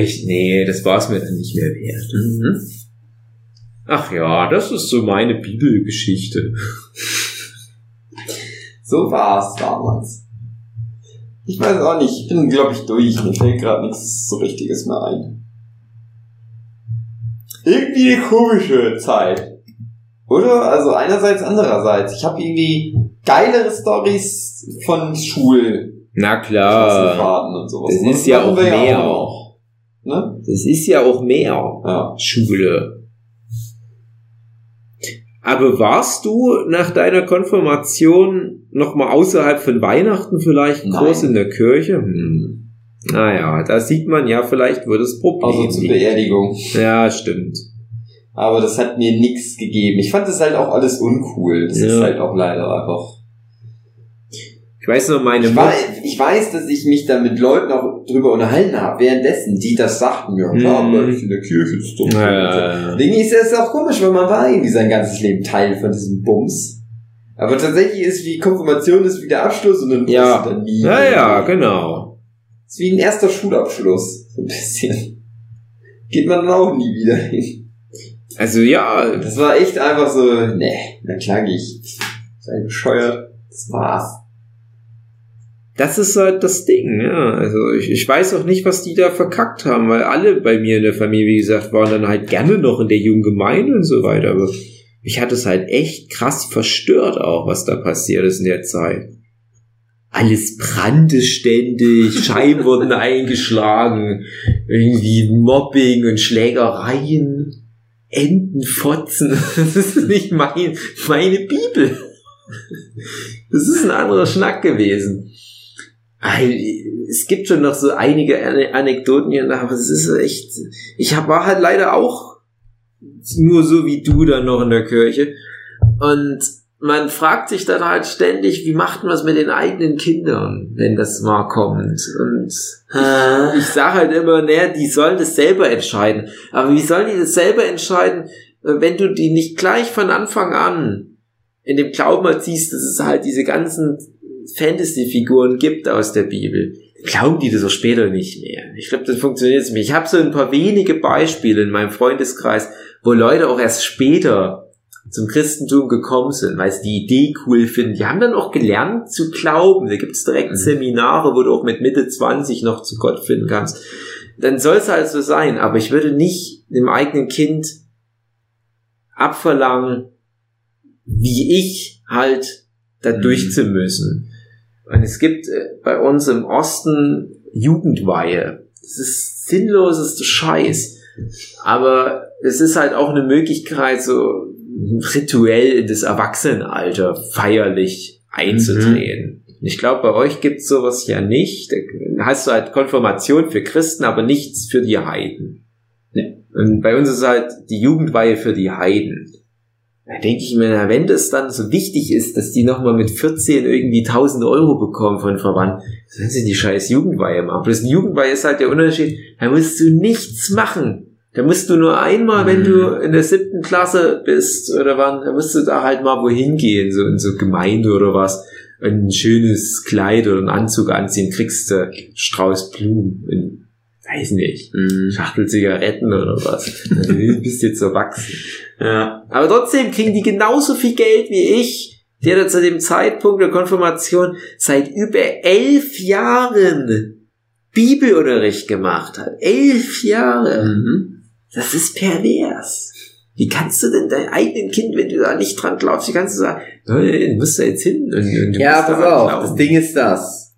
Ich, nee, das war es mir dann nicht mehr wert. Mhm. Ach ja, das ist so meine Bibelgeschichte. So war es damals. Ich weiß auch nicht, ich bin, glaube ich, durch. Mir fällt gerade nichts so Richtiges mehr ein. Irgendwie eine komische Zeit. Oder? Also einerseits, andererseits. Ich habe irgendwie geilere Stories von Schul. Na klar. Und sowas. Das ist ja auch mehr. Auch ne? Das ist ja auch mehr ja. Schule. Aber warst du nach deiner Konfirmation noch mal außerhalb von Weihnachten vielleicht Nein. groß in der Kirche? Hm. Naja, da sieht man ja vielleicht, wo das Problem Also zur Beerdigung. Ja, stimmt. Aber das hat mir nichts gegeben. Ich fand das halt auch alles uncool. Das ja. ist halt auch leider einfach ich weiß nur, meine ich, war, ich weiß, dass ich mich da mit Leuten auch drüber unterhalten habe, währenddessen, die das sagten, ja, klar, mhm. ich in der Kirche, ist doch ja, Ding ist, es auch komisch, weil man war irgendwie sein ganzes Leben Teil von diesem Bums. Aber tatsächlich ist wie Konfirmation ist wie der Abschluss und dann ja. dann nie. Ja, ja, genau. Ist wie ein erster Schulabschluss, so ein bisschen. Geht man dann auch nie wieder hin. Also ja. Das war echt einfach so, ne, na klar ich. Sei bescheuert. Das war's. Das ist halt das Ding, ja. Also ich, ich weiß auch nicht, was die da verkackt haben, weil alle bei mir in der Familie, wie gesagt, waren dann halt gerne noch in der jungen Gemeinde und so weiter. Aber mich hat es halt echt krass verstört auch, was da passiert ist in der Zeit. Alles brannte ständig, Scheiben wurden eingeschlagen, irgendwie Mobbing und Schlägereien, Entenfotzen. Das ist nicht mein, meine Bibel. Das ist ein anderer Schnack gewesen es gibt schon noch so einige Anekdoten hier, aber es ist echt, ich war halt leider auch nur so wie du dann noch in der Kirche und man fragt sich dann halt ständig, wie macht man es mit den eigenen Kindern, wenn das mal kommt. Und ich sage halt immer, naja, die sollen das selber entscheiden. Aber wie sollen die das selber entscheiden, wenn du die nicht gleich von Anfang an in dem Glauben erziehst, dass es halt diese ganzen Fantasy-Figuren gibt aus der Bibel, glauben die das auch später nicht mehr. Ich glaube, das funktioniert nicht. Ich habe so ein paar wenige Beispiele in meinem Freundeskreis, wo Leute auch erst später zum Christentum gekommen sind, weil sie die Idee cool finden. Die haben dann auch gelernt zu glauben. Da gibt es direkt mhm. Seminare, wo du auch mit Mitte 20 noch zu Gott finden kannst. Dann soll es halt so sein. Aber ich würde nicht dem eigenen Kind abverlangen, wie ich halt da mhm. durchzumüssen. Und es gibt äh, bei uns im Osten Jugendweihe. Das ist sinnloseste Scheiß. Aber es ist halt auch eine Möglichkeit, so rituell in das Erwachsenenalter feierlich einzutreten. Mhm. Ich glaube, bei euch gibt's sowas ja nicht. Da hast du halt Konfirmation für Christen, aber nichts für die Heiden. Nee. Und bei uns ist halt die Jugendweihe für die Heiden. Da denke ich mir, na, wenn das dann so wichtig ist, dass die nochmal mit 14 irgendwie 1000 Euro bekommen von Verwandten, dann sind die scheiß Jugendweihe machen. Bloß eine Jugendweihe ist halt der Unterschied, da musst du nichts machen. Da musst du nur einmal, wenn du in der siebten Klasse bist oder wann, da musst du da halt mal wohin gehen, so in so Gemeinde oder was, ein schönes Kleid oder einen Anzug anziehen, kriegst du Strauß Blumen weiß nicht, Mhm. Schachtel Zigaretten oder was. Also, du bist jetzt erwachsen. Ja. Aber trotzdem kriegen die genauso viel Geld wie ich, der da zu dem Zeitpunkt der Konfirmation seit über elf Jahren Bibelunterricht gemacht hat. Elf Jahre. Mhm. Das ist pervers. Wie kannst du denn dein eigenen Kind, wenn du da nicht dran glaubst, wie kannst du sagen, "Hey, du musst da jetzt hin? Und, und du Ja, pass auf, glauben." das Ding ist das.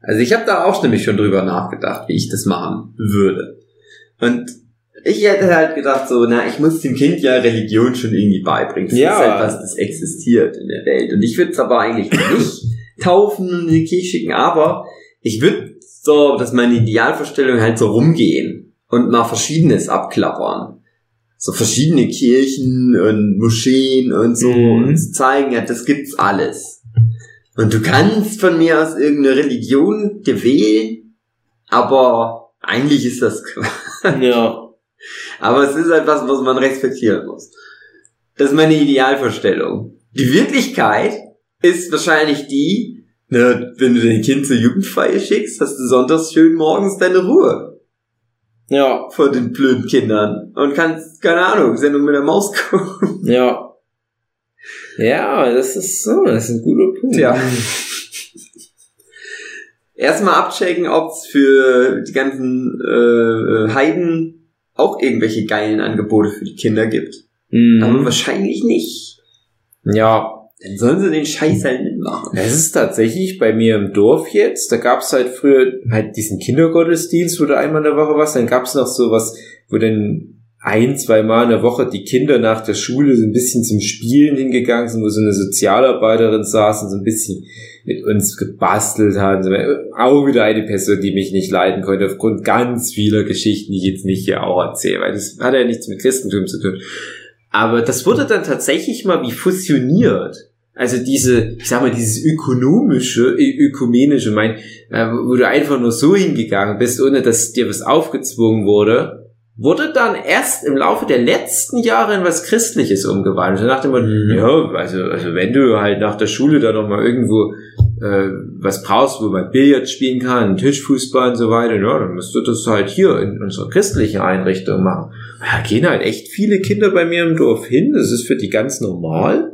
Also ich habe da auch nämlich schon drüber nachgedacht, wie ich das machen würde. Und ich hätte halt gedacht so, na, ich muss dem Kind ja Religion schon irgendwie beibringen. Das Ja. ist halt was, das existiert in der Welt. Und ich würde es aber eigentlich nicht taufen und in die Kirche schicken, aber ich würde so, dass meine Idealvorstellung halt so rumgehen und mal Verschiedenes abklappern. So verschiedene Kirchen und Moscheen und so Mhm. und zu zeigen, ja, das gibt's alles. Und du kannst von mir aus irgendeine Religion dir wählen, aber eigentlich ist das Quatsch. Ja. Aber es ist halt was, was man respektieren muss. Das ist meine Idealvorstellung. Die Wirklichkeit ist wahrscheinlich die, ne, wenn du dein Kind zur Jugendfeier schickst, hast du sonntags schön morgens deine Ruhe Ja. vor den blöden Kindern und kannst, keine Ahnung, Sendung mit der Maus gucken. Ja. Ja, das ist so, das ist ein guter Punkt. Ja. Erstmal abchecken, ob es für die ganzen äh, Heiden auch irgendwelche geilen Angebote für die Kinder gibt. Mhm. Aber wahrscheinlich nicht. Ja, Dann sollen sie den Scheiß halt mitmachen. Es ist tatsächlich bei mir im Dorf jetzt, da gab's halt früher halt diesen Kindergottesdienst, wo du einmal in der Woche warst, dann gab's noch sowas, wo dann ein, zwei Mal in der Woche die Kinder nach der Schule so ein bisschen zum Spielen hingegangen sind, wo so eine Sozialarbeiterin saß und so ein bisschen mit uns gebastelt hat. Auch wieder eine Person, die mich nicht leiden konnte, aufgrund ganz vieler Geschichten, die ich jetzt nicht hier auch erzähle, weil das hat ja nichts mit Christentum zu tun. Aber das wurde dann tatsächlich mal wie fusioniert. Also diese, ich sag mal, dieses ökonomische, ökumenische, mein, äh, wo du einfach nur so hingegangen bist, ohne dass dir was aufgezwungen wurde, wurde dann erst im Laufe der letzten Jahre in was Christliches umgewandelt. Da dachte man, Mhm. ja, also, also wenn du halt nach der Schule da nochmal irgendwo äh, was brauchst, wo man Billard spielen kann, Tischfußball und so weiter, ja, dann musst du das halt hier in unserer christlichen Einrichtung machen. Da gehen halt echt viele Kinder bei mir im Dorf hin, das ist für die ganz normal.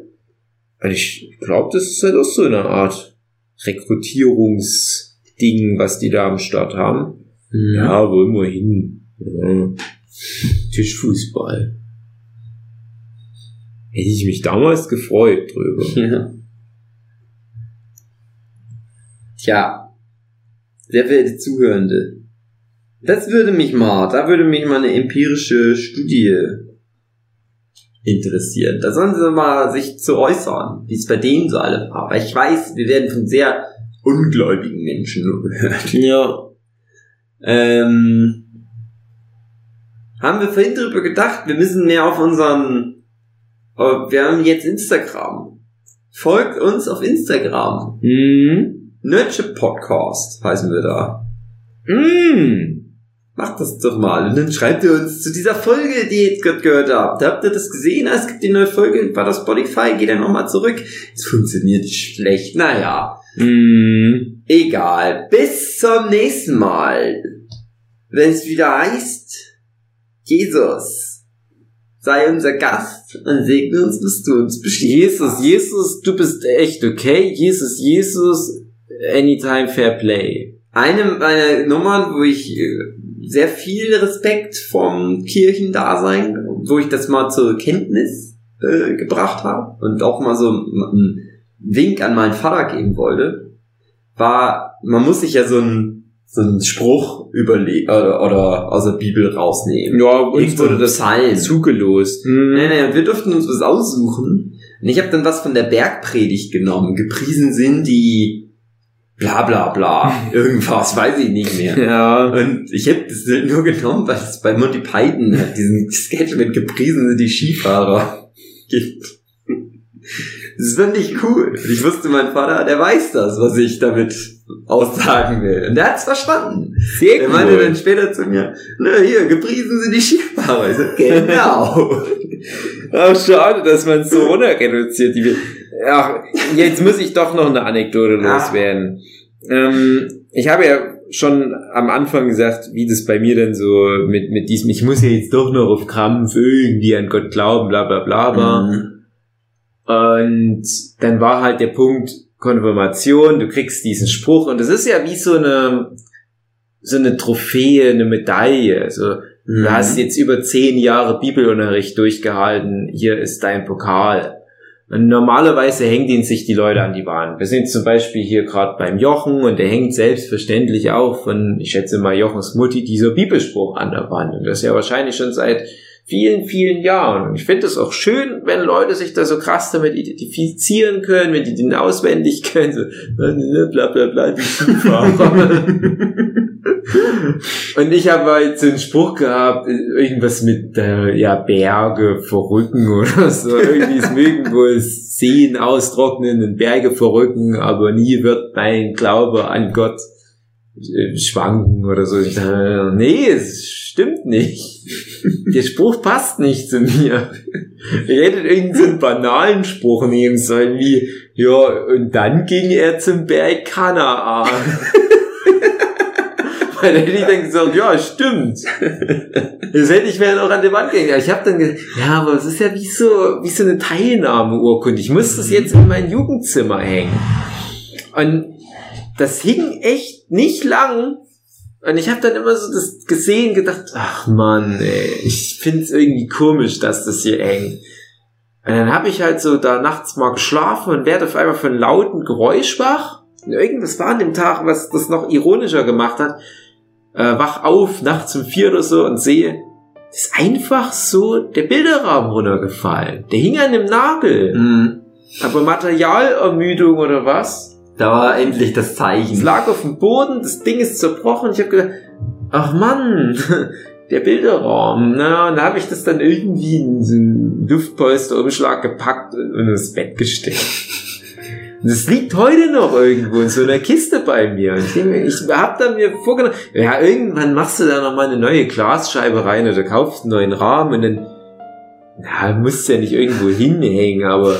Und ich glaube, das ist halt auch so eine Art Rekrutierungsding, was die da am Start haben. Ja, wollen wir hin. Ja. Tischfußball. Hätte ich mich damals gefreut drüber. Ja. Tja, sehr verehrte Zuhörende, das würde mich mal, da würde mich mal eine empirische Studie interessieren. Da sollen sie mal sich zu äußern, wie es bei denen so alle war. Weil ich weiß, wir werden von sehr ungläubigen Menschen nur gehört. Ja. Ähm, haben wir vorhin drüber gedacht, wir müssen mehr auf unseren, wir haben jetzt Instagram. Folgt uns auf Instagram. Mhm. Nurture Podcast heißen wir da. Mhm. Macht das doch mal. Und dann schreibt ihr uns zu dieser Folge, die ihr jetzt gerade gehört habt. Habt ihr das gesehen? Es gibt die neue Folge bei der Spotify. Geht dann nochmal zurück. Es funktioniert schlecht. Naja, Mhm. egal. Bis zum nächsten Mal. Wenn es wieder heißt, Jesus, sei unser Gast und segne uns, bis du uns beschließt. Jesus, Jesus, du bist echt okay. Jesus, Jesus, anytime fair play. eine meiner Nummern, wo ich äh, sehr viel Respekt vom Kirchendasein, wo ich das mal zur Kenntnis äh, gebracht habe und auch mal so einen Wink an meinen Vater geben wollte, war, man muss sich ja so einen so einen Spruch überlegen oder, oder aus der Bibel rausnehmen. Ja, uns wurde das Psalm. zugelost. Mhm. Nee, nee, und wir durften uns was aussuchen. Und ich habe dann was von der Bergpredigt genommen. Gepriesen sind die bla bla bla. Irgendwas, weiß ich nicht mehr. Ja. Und ich habe das nur genommen, weil es bei Monty Python hat, diesen Sketch mit gepriesen sind die Skifahrer. gibt. Das fand ich cool. Ich wusste, mein Vater, der weiß das, was ich damit aussagen will. Und der hat's verstanden. Sehr Der meinte dann später zu mir, na hier, gepriesen sind die Skifahrer. Ich so, genau. Ach, schade, dass man es so runter reduziert. Die, ach, jetzt muss ich doch noch eine Anekdote loswerden. Ähm, ich habe ja schon am Anfang gesagt, wie das bei mir dann so mit, mit diesem, ich muss ja jetzt doch noch auf Krampf irgendwie an Gott glauben, bla bla bla war. Mhm. Und dann war halt der Punkt Konfirmation, du kriegst diesen Spruch und das ist ja wie so eine, so eine Trophäe, eine Medaille. Also, Mhm. Du hast jetzt über zehn Jahre Bibelunterricht durchgehalten. Hier ist dein Pokal. Und normalerweise hängt ihn sich die Leute an die Wand. Wir sind zum Beispiel hier gerade beim Jochen und der hängt selbstverständlich auch von, ich schätze mal, Jochens Mutti dieser Bibelspruch an der Wand. Und das ja wahrscheinlich schon seit vielen, vielen Jahren. Und ich finde es auch schön, wenn Leute sich da so krass damit identifizieren können, wenn die den auswendig können, so bla bla bla, die Skifahrer. Und ich habe halt so einen Spruch gehabt, irgendwas mit äh, ja Berge verrücken oder so. Irgendwie es mögen wohl Seen austrocknen und Berge verrücken, aber nie wird mein Glaube an Gott schwanken oder so. Ich dachte, nee, es stimmt nicht. Der Spruch passt nicht zu mir. Ich hätte irgendeinen banalen Spruch nehmen sollen, wie, ja, und dann ging er zum Berg Kanaan. Weil dann hätte ich dann gesagt, ja, stimmt. Das hätte ich mir dann auch an die Wand gehen. Ich habe dann gesagt, ja, aber es ist ja wie so, wie so eine Teilnahmeurkunde. Ich muss das jetzt in mein Jugendzimmer hängen. Und das hing echt nicht lang. Und ich habe dann immer so das gesehen, gedacht, ach man, ey, ich find's irgendwie komisch, dass das hier hängt. Und dann habe ich halt so da nachts mal geschlafen und werde auf einmal von lauten Geräusch wach. Und irgendwas war an dem Tag, was das noch ironischer gemacht hat. Äh, wach auf, nachts um vier oder so und sehe, ist einfach so der Bilderrahmen runtergefallen. Der hing an dem Nagel. Mhm. Aber Materialermüdung oder was? Da war endlich das Es Zeichen. lag auf dem Boden, das Ding ist zerbrochen. Ich habe gedacht, ach Mann, der Bilderrahmen. Na, und da habe ich das dann irgendwie in so einen Luftpolsterumschlag gepackt und und ins Bett gesteckt. Und das liegt heute noch irgendwo in so einer Kiste bei mir. Und ich, ich habe dann mir vorgenommen, ja, irgendwann machst du da noch mal eine neue Glasscheibe rein oder kaufst einen neuen Rahmen und dann, na, musst du ja nicht irgendwo hinhängen, aber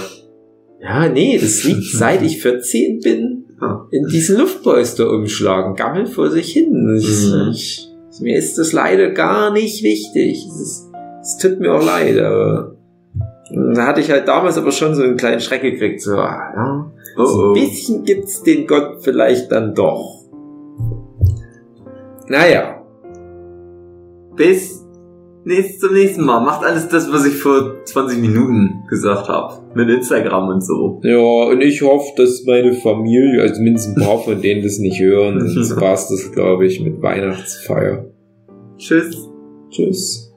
ja, nee, das liegt seit ich 14 bin in diesen Luftpolster umschlagen, gammelt vor sich hin. Ich, Mhm. ich, mir ist das leider gar nicht wichtig. Es, tut mir auch leid, aber da hatte ich halt damals aber schon so einen kleinen Schreck gekriegt, so, ah, ja, Oh, so oh. ein bisschen gibt's den Gott vielleicht dann doch. Naja, Bis nächst, zum nächsten Mal. Macht alles das, was ich vor 20 Minuten gesagt habe. Mit Instagram und so. ja, und ich hoffe, dass meine Familie, also mindestens ein paar von denen das nicht hören, sonst war's das, glaube ich, mit Weihnachtsfeier. Tschüss. Tschüss.